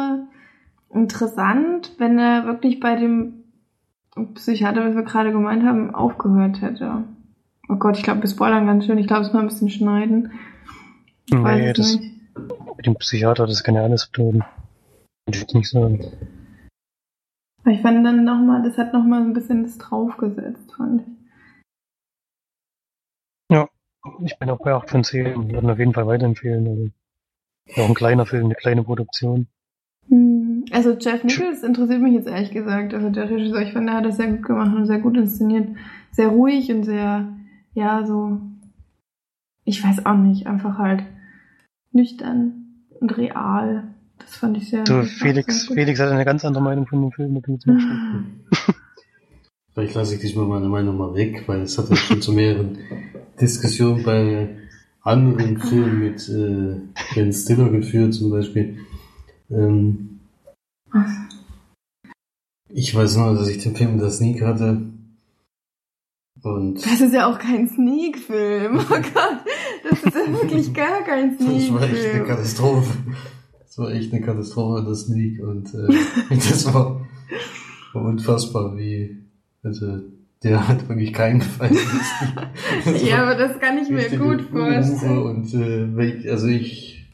interessant, wenn er wirklich bei dem Psychiater, was wir gerade gemeint haben, aufgehört hätte. Oh Gott, ich glaube, wir spoilern ganz schön. Ich glaube, es mal ein bisschen schneiden. Ich Nee, weiß das- nicht. Mit dem Psychiater, das kann ja alles bedeuten. Würde ich jetzt nicht sagen. Aber ich fand dann nochmal, das hat nochmal ein bisschen das draufgesetzt, fand ich. Ich bin auch bei 8 von 10. Würden auf jeden Fall weiterempfehlen. Also, ja, auch ein kleiner Film, eine kleine Produktion. Hm, Also Jeff Nichols interessiert mich jetzt ehrlich gesagt. Also der Regisseur, ich finde, er hat das sehr gut gemacht und sehr gut inszeniert. Sehr ruhig und sehr, ja, so, ich weiß auch nicht, einfach halt nüchtern und real. Das fand ich sehr So, war Felix, sehr gut. Felix hat eine ganz andere Meinung von dem Film. ziemlich <laughs> gespannt. Vielleicht lasse ich diesmal meine Meinung mal weg, weil es hat ja schon zu mehreren Diskussionen bei anderen Filmen mit äh, Ben Stiller geführt, zum Beispiel. Ähm, ich weiß nur, dass ich den Film der Sneak hatte. Und Das ist ja auch kein Sneak-Film. Oh Gott, das ist ja wirklich gar kein <laughs> das war echt eine Sneak-Film. Katastrophe. Das war echt eine Katastrophe der Sneak und äh, <laughs> das war, unfassbar, wie also der hat wirklich keinen gefallen. <laughs> Ja, aber das kann ich mir gut vorstellen. Und äh, also ich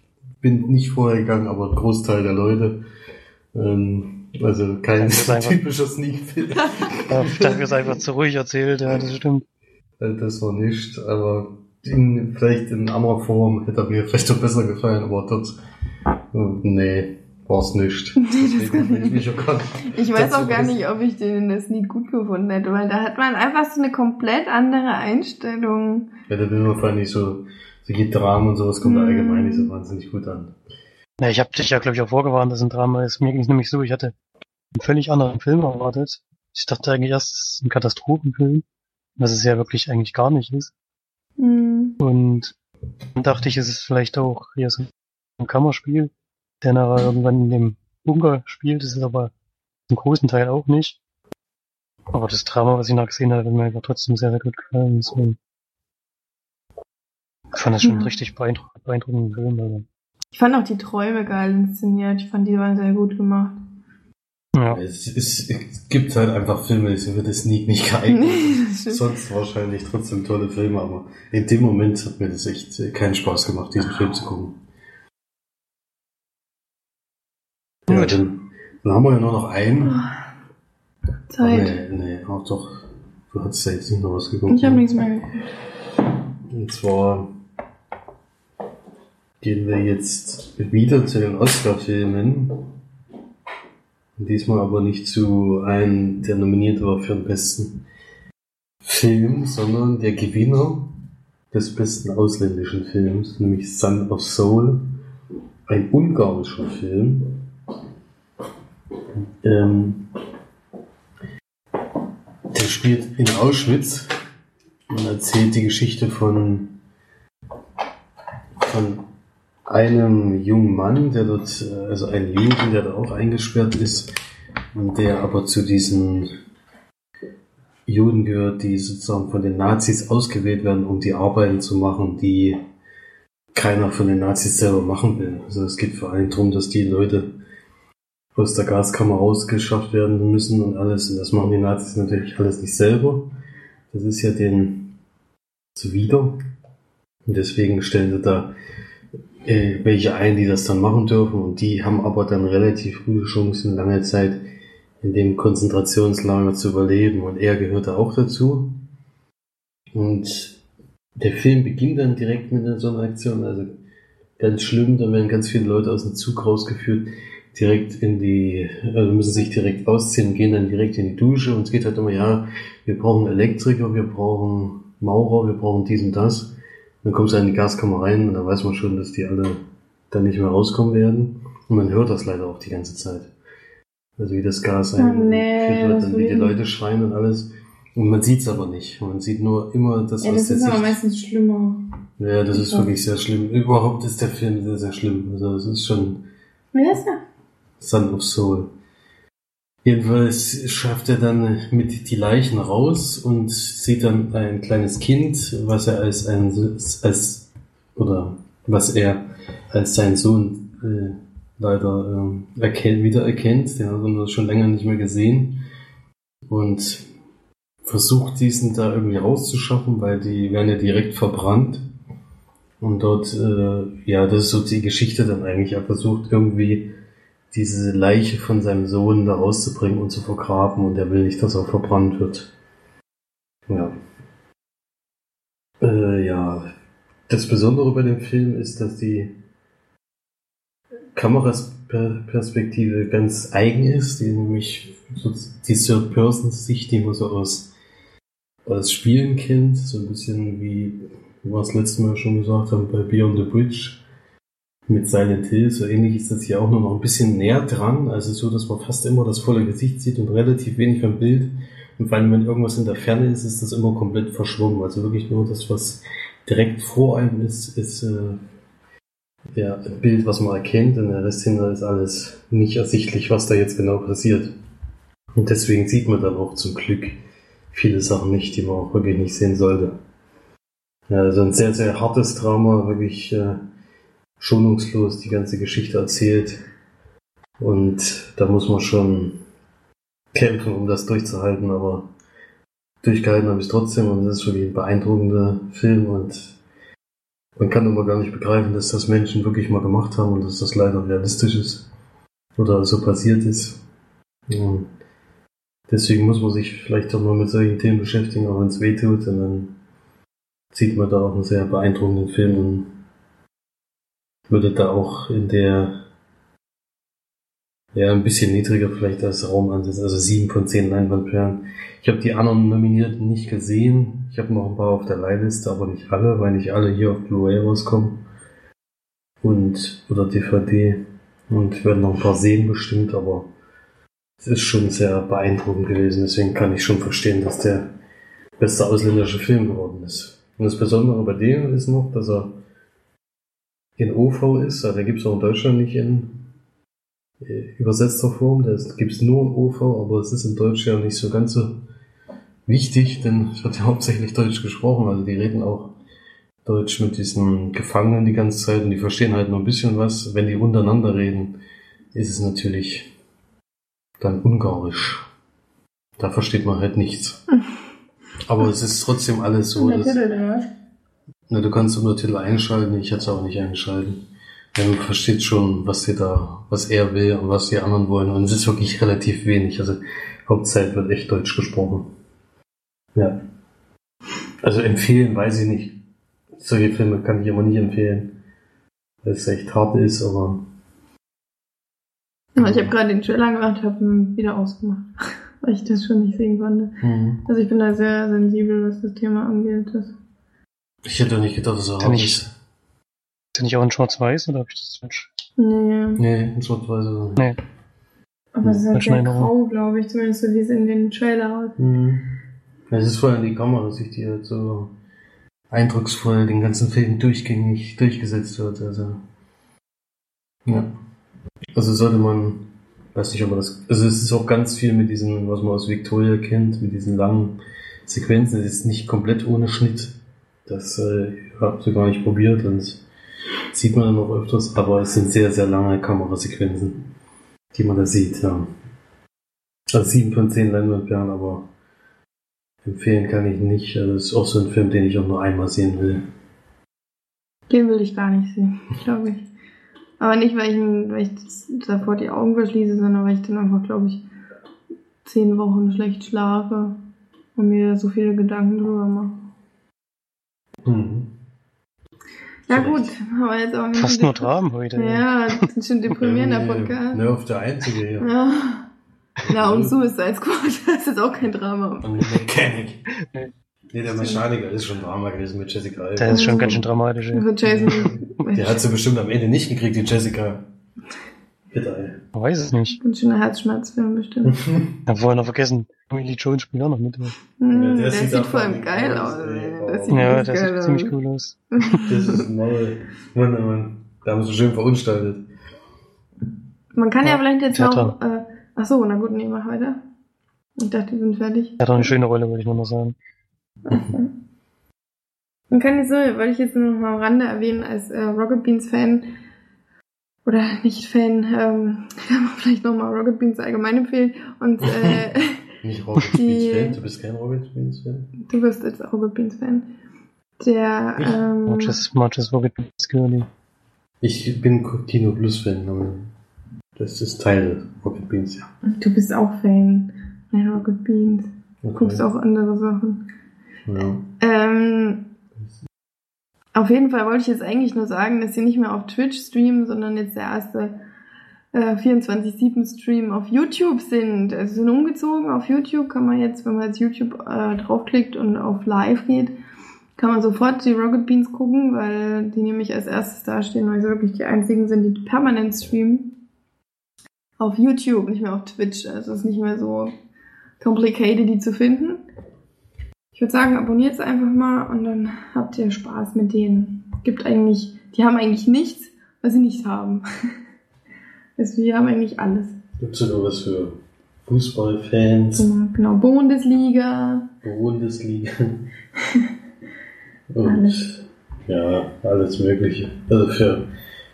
bin nicht vorher gegangen, aber ein Großteil der Leute. Ähm, also kein Das typischer Sneak-Film. Dafür ist einfach zu ruhig erzählt, ja, das stimmt. Äh, das war nicht, aber in, vielleicht in anderer Form hätte er mir vielleicht doch besser gefallen, aber dort, äh, nee, war's nicht. <laughs> Deswegen bin ich mich auch gar nicht Ich weiß auch gar nicht, ob ich den in der Sneak gut gefunden hätte, weil da hat man einfach so eine komplett andere Einstellung. Ja, da will man vor allem nicht so, so geht Dramen und sowas kommt da Mhm. allgemein nicht so wahnsinnig gut an. Ja, ich habe dich ja, glaube ich, auch vorgewarnt, dass ein Drama ist. Mir ging es nämlich so, ich hatte einen völlig anderen Film erwartet. Ich dachte eigentlich erst, es ist ein Katastrophenfilm, was es ja wirklich eigentlich gar nicht ist. Hm. Und dann dachte ich, es ist vielleicht auch hier so ein Kammerspiel, der nachher irgendwann in dem Bunker spielt. Das ist aber zum großen Teil auch nicht. Aber das Drama, was ich noch gesehen habe, hat mir einfach trotzdem sehr, sehr gut gefallen. Deswegen ich fand das schon Mhm. richtig beeindruck beeindruckenden Film. Also. Ich fand auch die Träume geil inszeniert. Ich fand, die waren sehr gut gemacht. Ja. Es, es, es gibt halt einfach Filme, die sind für das Sneak nicht geeignet. <laughs> das stimmt. Sonst wahrscheinlich trotzdem tolle Filme, aber in dem Moment hat mir das echt keinen Spaß gemacht, diesen Film zu gucken. Ja, Gut. dann, dann haben wir ja nur noch einen. Oh, Zeit. Nee, nee, auch doch. Du hattest ja jetzt nicht noch was geguckt. Ich habe ne? nichts mehr geguckt. Und zwar gehen wir jetzt wieder zu den Oscar-Filmen. Diesmal aber nicht zu einem, der nominiert war für den besten Film, sondern der Gewinner des besten ausländischen Films, nämlich Son of Soul, ein ungarischer Film. Ähm, der spielt in Auschwitz und erzählt die Geschichte von, von einem jungen Mann, der dort, äh, also ein Juden, der da auch eingesperrt ist und der aber zu diesen Juden gehört, die sozusagen von den Nazis ausgewählt werden, um die Arbeiten zu machen, die keiner von den Nazis selber machen will. Also es geht vor allem darum, dass die Leute aus der Gaskammer rausgeschafft werden müssen und alles. Und das machen die Nazis natürlich alles nicht selber. Das ist ja den zuwider. Und deswegen stellen sie da äh, welche ein, die das dann machen dürfen. Und die haben aber dann relativ gute Chancen, lange Zeit in dem Konzentrationslager zu überleben. Und er gehörte auch dazu. Und der Film beginnt dann direkt mit so einer Aktion. Also ganz schlimm, da werden ganz viele Leute aus dem Zug rausgeführt, direkt in die, also müssen sich direkt ausziehen, gehen dann direkt in die Dusche und es geht halt immer, ja, wir brauchen Elektriker, wir brauchen Maurer, wir brauchen dies und das. Dann kommst du in die Gaskammer rein und dann weiß man schon, dass die alle dann nicht mehr rauskommen werden. Und man hört das leider auch die ganze Zeit. Also wie das Gas Oh, nee, eingeführt wird das und wie die Leute schreien und alles. Und man sieht's aber nicht. Man sieht nur immer das, Ja, aus das ist aber meistens schlimmer. Ja, das ist wirklich sehr schlimm. Überhaupt ist der Film sehr, sehr schlimm. Also es ist schon Wer ist der? Son of Soul. Jedenfalls schafft er dann mit die Leichen raus und sieht dann ein kleines Kind, was er als ein als oder was er als seinen Sohn äh, leider ähm, erkennt, wiedererkennt. Den hat er schon länger nicht mehr gesehen und versucht diesen da irgendwie rauszuschaffen, weil die werden ja direkt verbrannt. Und dort, äh, ja, das ist so die Geschichte dann eigentlich. Er versucht irgendwie diese Leiche von seinem Sohn da rauszubringen und zu vergraben und er will nicht, dass er verbrannt wird. Ja. Äh, ja. Das Besondere bei dem Film ist, dass die Kamerasperspektive ganz eigen ist, die nämlich so die Third-Person-Sicht, die man so aus, aus Spielen kennt, so ein bisschen wie wir es letztes Mal schon gesagt haben bei Beyond the Bridge mit Silent Hill, so ähnlich ist das hier auch nur noch ein bisschen näher dran, also so, dass man fast immer das volle Gesicht sieht und relativ wenig vom Bild. Und vor allem, wenn irgendwas in der Ferne ist, ist das immer komplett verschwommen. Also wirklich nur das, was direkt vor einem ist, ist äh, ja, ein Bild, was man erkennt und der Rest hinter ist alles nicht ersichtlich, was da jetzt genau passiert. Und deswegen sieht man dann auch zum Glück viele Sachen nicht, die man auch wirklich nicht sehen sollte. Ja, also ein sehr, sehr hartes Drama, wirklich äh, schonungslos die ganze Geschichte erzählt. Und da muss man schon kämpfen, um das durchzuhalten, aber durchgehalten habe ich es trotzdem und es ist wirklich ein beeindruckender Film und man kann immer gar nicht begreifen, dass das Menschen wirklich mal gemacht haben und dass das leider realistisch ist oder so passiert ist. Und deswegen muss man sich vielleicht auch mal mit solchen Themen beschäftigen, auch wenn es weh tut und dann sieht man da auch einen sehr beeindruckenden Film und würde da auch in der ja ein bisschen niedriger vielleicht als Raum ansetzen, also sieben von zehn Leinwandperlen. Ich habe die anderen Nominierten nicht gesehen. Ich habe noch ein paar auf der Leihliste, aber nicht alle, weil nicht alle hier auf Blu-ray rauskommen. Und oder DVD. Und werden noch ein paar sehen bestimmt, aber es ist schon sehr beeindruckend gewesen. Deswegen kann ich schon verstehen, dass der beste ausländische Film geworden ist. Und das Besondere bei dem ist noch, dass er in OV ist, also der gibt es auch in Deutschland nicht in äh, übersetzter Form, das gibt es nur in OV, aber es ist in Deutsch ja nicht so ganz so wichtig, denn es wird ja <laughs> hauptsächlich Deutsch gesprochen, also die reden auch Deutsch mit diesen Gefangenen die ganze Zeit und die verstehen halt nur ein bisschen was. Wenn die untereinander reden, ist es natürlich dann ungarisch. Da versteht man halt nichts. <laughs> Aber es ist trotzdem alles so, dass, na, du kannst Untertitel einschalten, ich hätte es auch nicht einschalten. Ja, man versteht schon, was sie da, was er will und was die anderen wollen. Und es ist wirklich relativ wenig. Also Hauptzeit wird echt Deutsch gesprochen. Ja. Also empfehlen, weiß ich nicht. Solche Filme kann ich aber nicht empfehlen. Weil es echt hart ist, aber. Ja, ich habe gerade den Trailer gemacht, habe ihn wieder ausgemacht, <laughs> weil ich das schon nicht sehen konnte. Mhm. Also ich bin da sehr sensibel, was das Thema angeht. Das Ich hätte nicht gedacht, dass er ich- ist. Ist der nicht auch in Schwarz-Weiß oder habe ich das falsch? nee, Nee, in Schwarz-Weiß. Nee. aber es ist halt sehr grau, glaube ich, zumindest so wie es in den Trailer aussieht. Mhm. Es ist vor allem die Kamera, sich die halt so eindrucksvoll den ganzen Film durchgängig durchgesetzt wird. Also. Ja. Also sollte man, weiß nicht, ob man das. Also es ist auch ganz viel mit diesen, was man aus Victoria kennt, mit diesen langen Sequenzen. Es ist nicht komplett ohne Schnitt. Das äh, habt ihr gar nicht probiert und sieht man dann auch öfters, aber es sind sehr, sehr lange Kamerasequenzen, die man da sieht, ja. Also sieben von zehn Leinwandperlen, aber empfehlen kann ich nicht. Also es ist auch so ein Film, den ich auch nur einmal sehen will. Den will ich gar nicht sehen, glaube ich. Aber nicht, weil ich, weil ich davor die Augen verschließe, sondern weil ich dann einfach, glaube ich, zehn Wochen schlecht schlafe und mir so viele Gedanken drüber mache. Mhm. Ja Vielleicht. gut, aber jetzt auch nicht. Fast nur Dramen heute. ey. Ja, das ist schon deprimierender Nee, Podcast. Ne, auf der einzige hier. Ja. Na, und Suicide Squad, <laughs> das ist jetzt auch kein Drama. Und Mechanic. Nee, der Mechaniker ist schon Drama gewesen mit Jessica Alba. Der ist schon ganz schön dramatisch. Für Jason. <laughs> Der hat sie bestimmt am Ende nicht gekriegt, die Jessica. Bitte, ey. Man weiß es nicht. Ganz schöner Herzschmerzfilm bestimmt. Habe vorher noch vergessen, Willie Jones spielt auch noch mit. Hm, der der, sieht sieht auch vor allem geil aus, aus. Oh. Sieht Ja, das geil sieht aus. ziemlich cool aus. <laughs> Das ist neu. Mann, oh Mann. Da haben sie schön verunstaltet. Man kann ja, Ja, vielleicht jetzt noch. Äh, ach so, na gut, nee, mach weiter. Ich dachte, wir sind fertig. Er hat auch eine schöne Rolle, wollte ich nur noch sagen. Man kann jetzt so, wollte ich jetzt nur noch mal am Rande erwähnen, als äh, Rocket Beans Fan oder nicht Fan, ähm, kann <laughs> man vielleicht noch mal Rocket Beans allgemein empfehlen. Und äh, <laughs> Nicht Rocket Die- Beans Fan. Du bist kein Rocket Beans Fan? du wirst jetzt Rocket Beans Fan. Der, Ich? ähm, Marches, Marches Rocket Beans Girlie. Ich bin Kino Plus Fan, aber das ist Teil Rocket Beans, ja. du bist auch Fan. Nein, Rocket Beans. Du Okay. guckst auch andere Sachen. Ja. Ähm, auf jeden Fall wollte ich jetzt eigentlich nur sagen, dass sie nicht mehr auf Twitch streamen, sondern jetzt der erste äh, 24-7-Stream auf YouTube sind. Also sind umgezogen auf YouTube, kann man jetzt, wenn man jetzt YouTube äh, draufklickt und auf Live geht, kann man sofort die Rocket Beans gucken, weil die nämlich als erstes dastehen, weil sie wirklich die einzigen sind, die permanent streamen. Auf YouTube, nicht mehr auf Twitch. Also es ist nicht mehr so complicated, die zu finden. Ich würde sagen, abonniert es einfach mal und dann habt ihr Spaß mit denen. Gibt eigentlich, die haben eigentlich nichts, was sie nicht haben. <laughs> Also die haben eigentlich alles. Gibt sogar was für Fußballfans, Genau, Bundesliga. Bundesliga. <laughs> Und Alles. ja, alles Mögliche. Also für,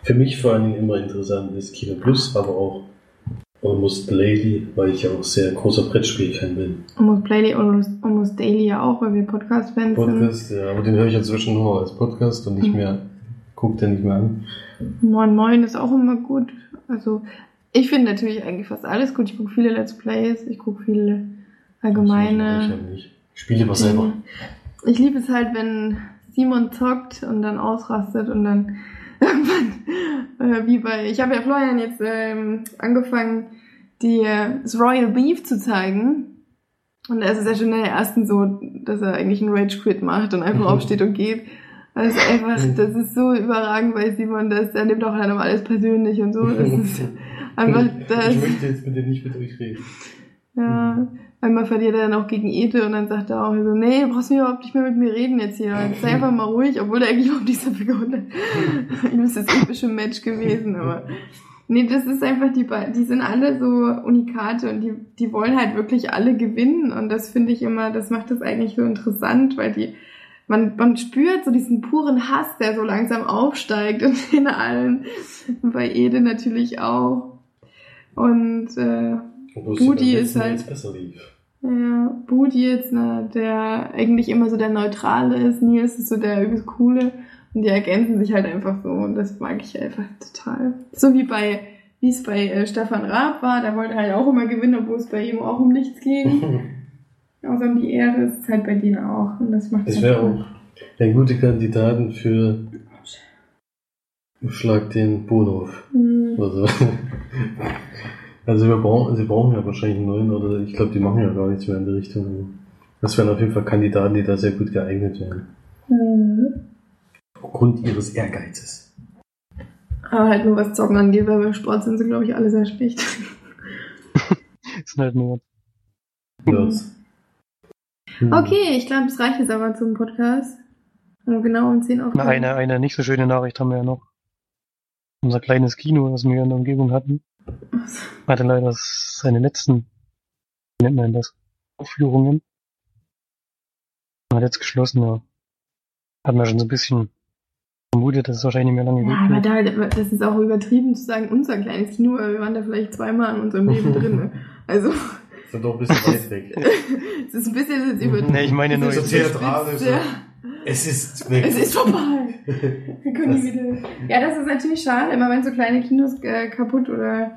für mich vor allen Dingen immer interessant ist Kino Plus, aber auch Almost Lady, weil ich ja auch sehr großer Brettspiel-Fan bin. Almost Daily, Almost, Almost Daily ja auch, weil wir Podcast-Fans sind. Podcast, ja, aber den höre ich inzwischen nur als Podcast und nicht Mhm. mehr, guck den nicht mehr an. Moin Moin ist auch immer gut. Also ich finde natürlich eigentlich fast alles gut. Ich gucke viele Let's Plays, ich gucke viele ich allgemeine. Ich spiele lieber selber. Ich liebe es halt, wenn Simon zockt und dann ausrastet und dann <laughs> irgendwann, äh, wie bei, ich habe ja Florian jetzt ähm, angefangen, die, äh, das Royal Beef zu zeigen. Und da ist es ja schon in der ersten so, dass er eigentlich einen Rage Quit macht und einfach Mhm. aufsteht und geht. Das ist einfach, das ist so überragend bei Simon, dass er nimmt auch dann immer alles persönlich und so. Das ist <laughs> einfach das. Ich möchte jetzt bitte nicht mit euch reden. Ja, einmal verliert er dann auch gegen Ede und dann sagt er auch so, nee, du brauchst überhaupt nicht mehr mit mir reden jetzt hier. <laughs> Sei einfach mal ruhig, obwohl er eigentlich überhaupt nichts dafür gewonnen hat. <laughs> Ihm ist das epische Match gewesen, aber nee, das ist einfach die beiden, die sind alle so Unikate und die, die wollen halt wirklich alle gewinnen und das finde ich immer, das macht das eigentlich so interessant, weil die, man, man spürt so diesen puren Hass, der so langsam aufsteigt und in allen, bei Ede natürlich auch. Und äh, Budi ist halt- ja, Budi jetzt, ne, der eigentlich immer so der Neutrale ist, Nils ist so der übelst Coole und die ergänzen sich halt einfach so und das mag ich einfach total. So wie bei, wie es bei äh, Stefan Raab war, der wollte halt auch immer gewinnen, obwohl es bei ihm auch um nichts ging. <laughs> Außer um die Ehre ist es halt bei denen auch und das macht halt wäre auch ein guter Kandidaten für Schlag den Bonhof. Hm. Also, <laughs> also wir brauchen, sie brauchen ja wahrscheinlich einen neuen, oder ich glaube, die machen ja gar nichts mehr in die Richtung. Das wären auf jeden Fall Kandidaten, die da sehr gut geeignet wären. Hm. Aufgrund ihres Ehrgeizes. Aber halt nur was Zocken angeht, weil beim Sport sind sie, glaube ich, alle sehr schlecht. <laughs> Ist halt nur. Nerds. Hm. Okay, ich glaube, es reicht jetzt aber zum Podcast. Und genau um 10 Uhr. Na, eine, eine nicht so schöne Nachricht haben wir ja noch. Unser kleines Kino, das wir in der Umgebung hatten, hatte leider seine letzten, wie nennt man das, Aufführungen. Hat jetzt geschlossen, ja. Hat man schon so ein bisschen vermutet, dass es wahrscheinlich nicht mehr lange Ja, aber geht. da, das ist auch übertrieben zu sagen, unser kleines Kino, weil wir waren da vielleicht zweimal in unserem Leben drin. ne? Also, Ist ja doch ein bisschen weit weg. es ist ein bisschen jetzt übertrieben. Nee, ich meine nur, Es ist So theatralisch. Ja, Es ist weg. es ist vorbei. <laughs> Wir können nie wieder. Ja, das ist natürlich schade, immer wenn so kleine Kinos äh, kaputt oder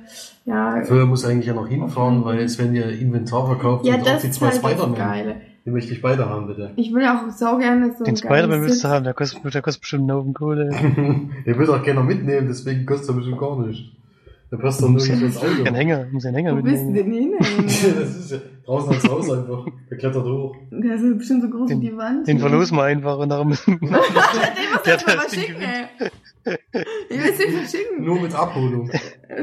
ja. Früher muss eigentlich ja noch hinfahren, weil jetzt werden ja Inventar verkauft Ja, und auch das ist zwei halt das Spider-Man. Geile. Die möchte ich beide haben, bitte. Ich will auch sau gerne so den ein Spider-Man willst du haben, der kostet, der kostet bestimmt einen Haufen Kohle. <laughs> Der will auch gerne mitnehmen, deswegen kostet er bestimmt gar nicht. Da passt doch nirgends ins Auto. Ein Hänger, muss einen Hänger Wo bist du mitnehmen. denn hin? <laughs> das ist ja draußen ans Haus einfach. Der klettert hoch. Der ist bestimmt so groß wie Den- die Wand. Den verlosen wir einfach und nachher müssen <laughs> den Der musst du hat mal verschicken, ey. Ich will den verschicken. Nur mit Abholung.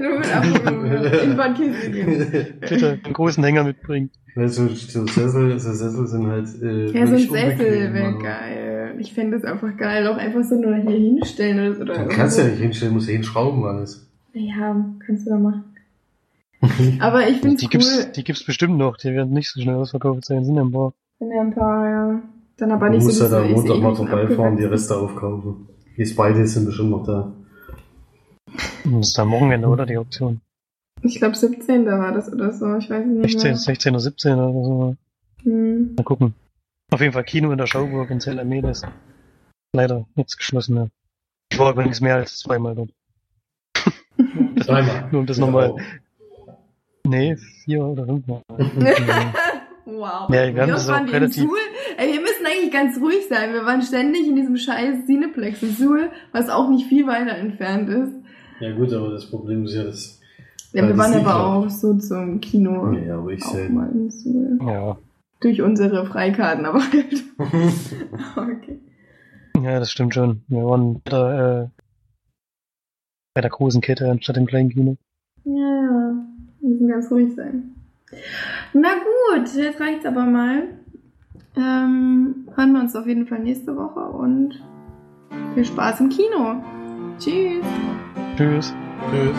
Nur mit Abholung. <laughs> In Bad Kissingen. bitte einen großen Hänger mitbringen. Weil so, so Sessel, so Sessel sind halt, äh, Ja, so ein Sessel wäre also. geil. Ich fände das einfach geil. Auch einfach so nur hier hinstellen oder so. Oder Du kannst ja nicht hinstellen, musst ja hinschrauben alles. Ja, kannst du da machen. <laughs> Aber ich finde Die es gibt's, cool. die gibt's bestimmt noch. Die werden nicht so schnell ausverkauft sein. Sind ja ein paar. Wenn ja ein paar, ja. Dann aber Du nicht musst so ja da Montag mal vorbeifahren, die Reste aufkaufen. Die Spideys sind bestimmt noch da. Das ist am Wochenende, oder? Die Auktion. Ich glaube 17. war das oder so. Ich weiß es nicht 16, mehr. 16 oder 17 oder so. Hm. Mal gucken. Auf jeden Fall Kino in der Schauburg in das ist leider jetzt geschlossen. Ja. Ich war übrigens mehr als zweimal dort. Dreimal. <laughs> Nur um das nochmal. Nee, vier oder fünfmal. <laughs> Wow. Ja, wir haben das auch waren wir relativ- in Suhl? Ey, wir müssen eigentlich ganz ruhig sein. Wir waren ständig in diesem scheiß Cineplex in Suhl, was auch nicht viel weiter entfernt ist. Ja gut, aber das Problem ist ja, dass... Ja, wir das waren aber auch. auch so zum Kino. Ja, aber ich auch mal in Suhl. Ja, Durch unsere Freikarten, aber halt. <laughs> okay. ja, das stimmt schon. Wir waren der, äh, bei der großen Kette anstatt im kleinen Kino. Ja, ja. Wir müssen ganz ruhig sein. Na gut, jetzt reicht's aber mal. Ähm, hören wir uns auf jeden Fall nächste Woche und viel Spaß im Kino. Tschüss. Tschüss. Tschüss.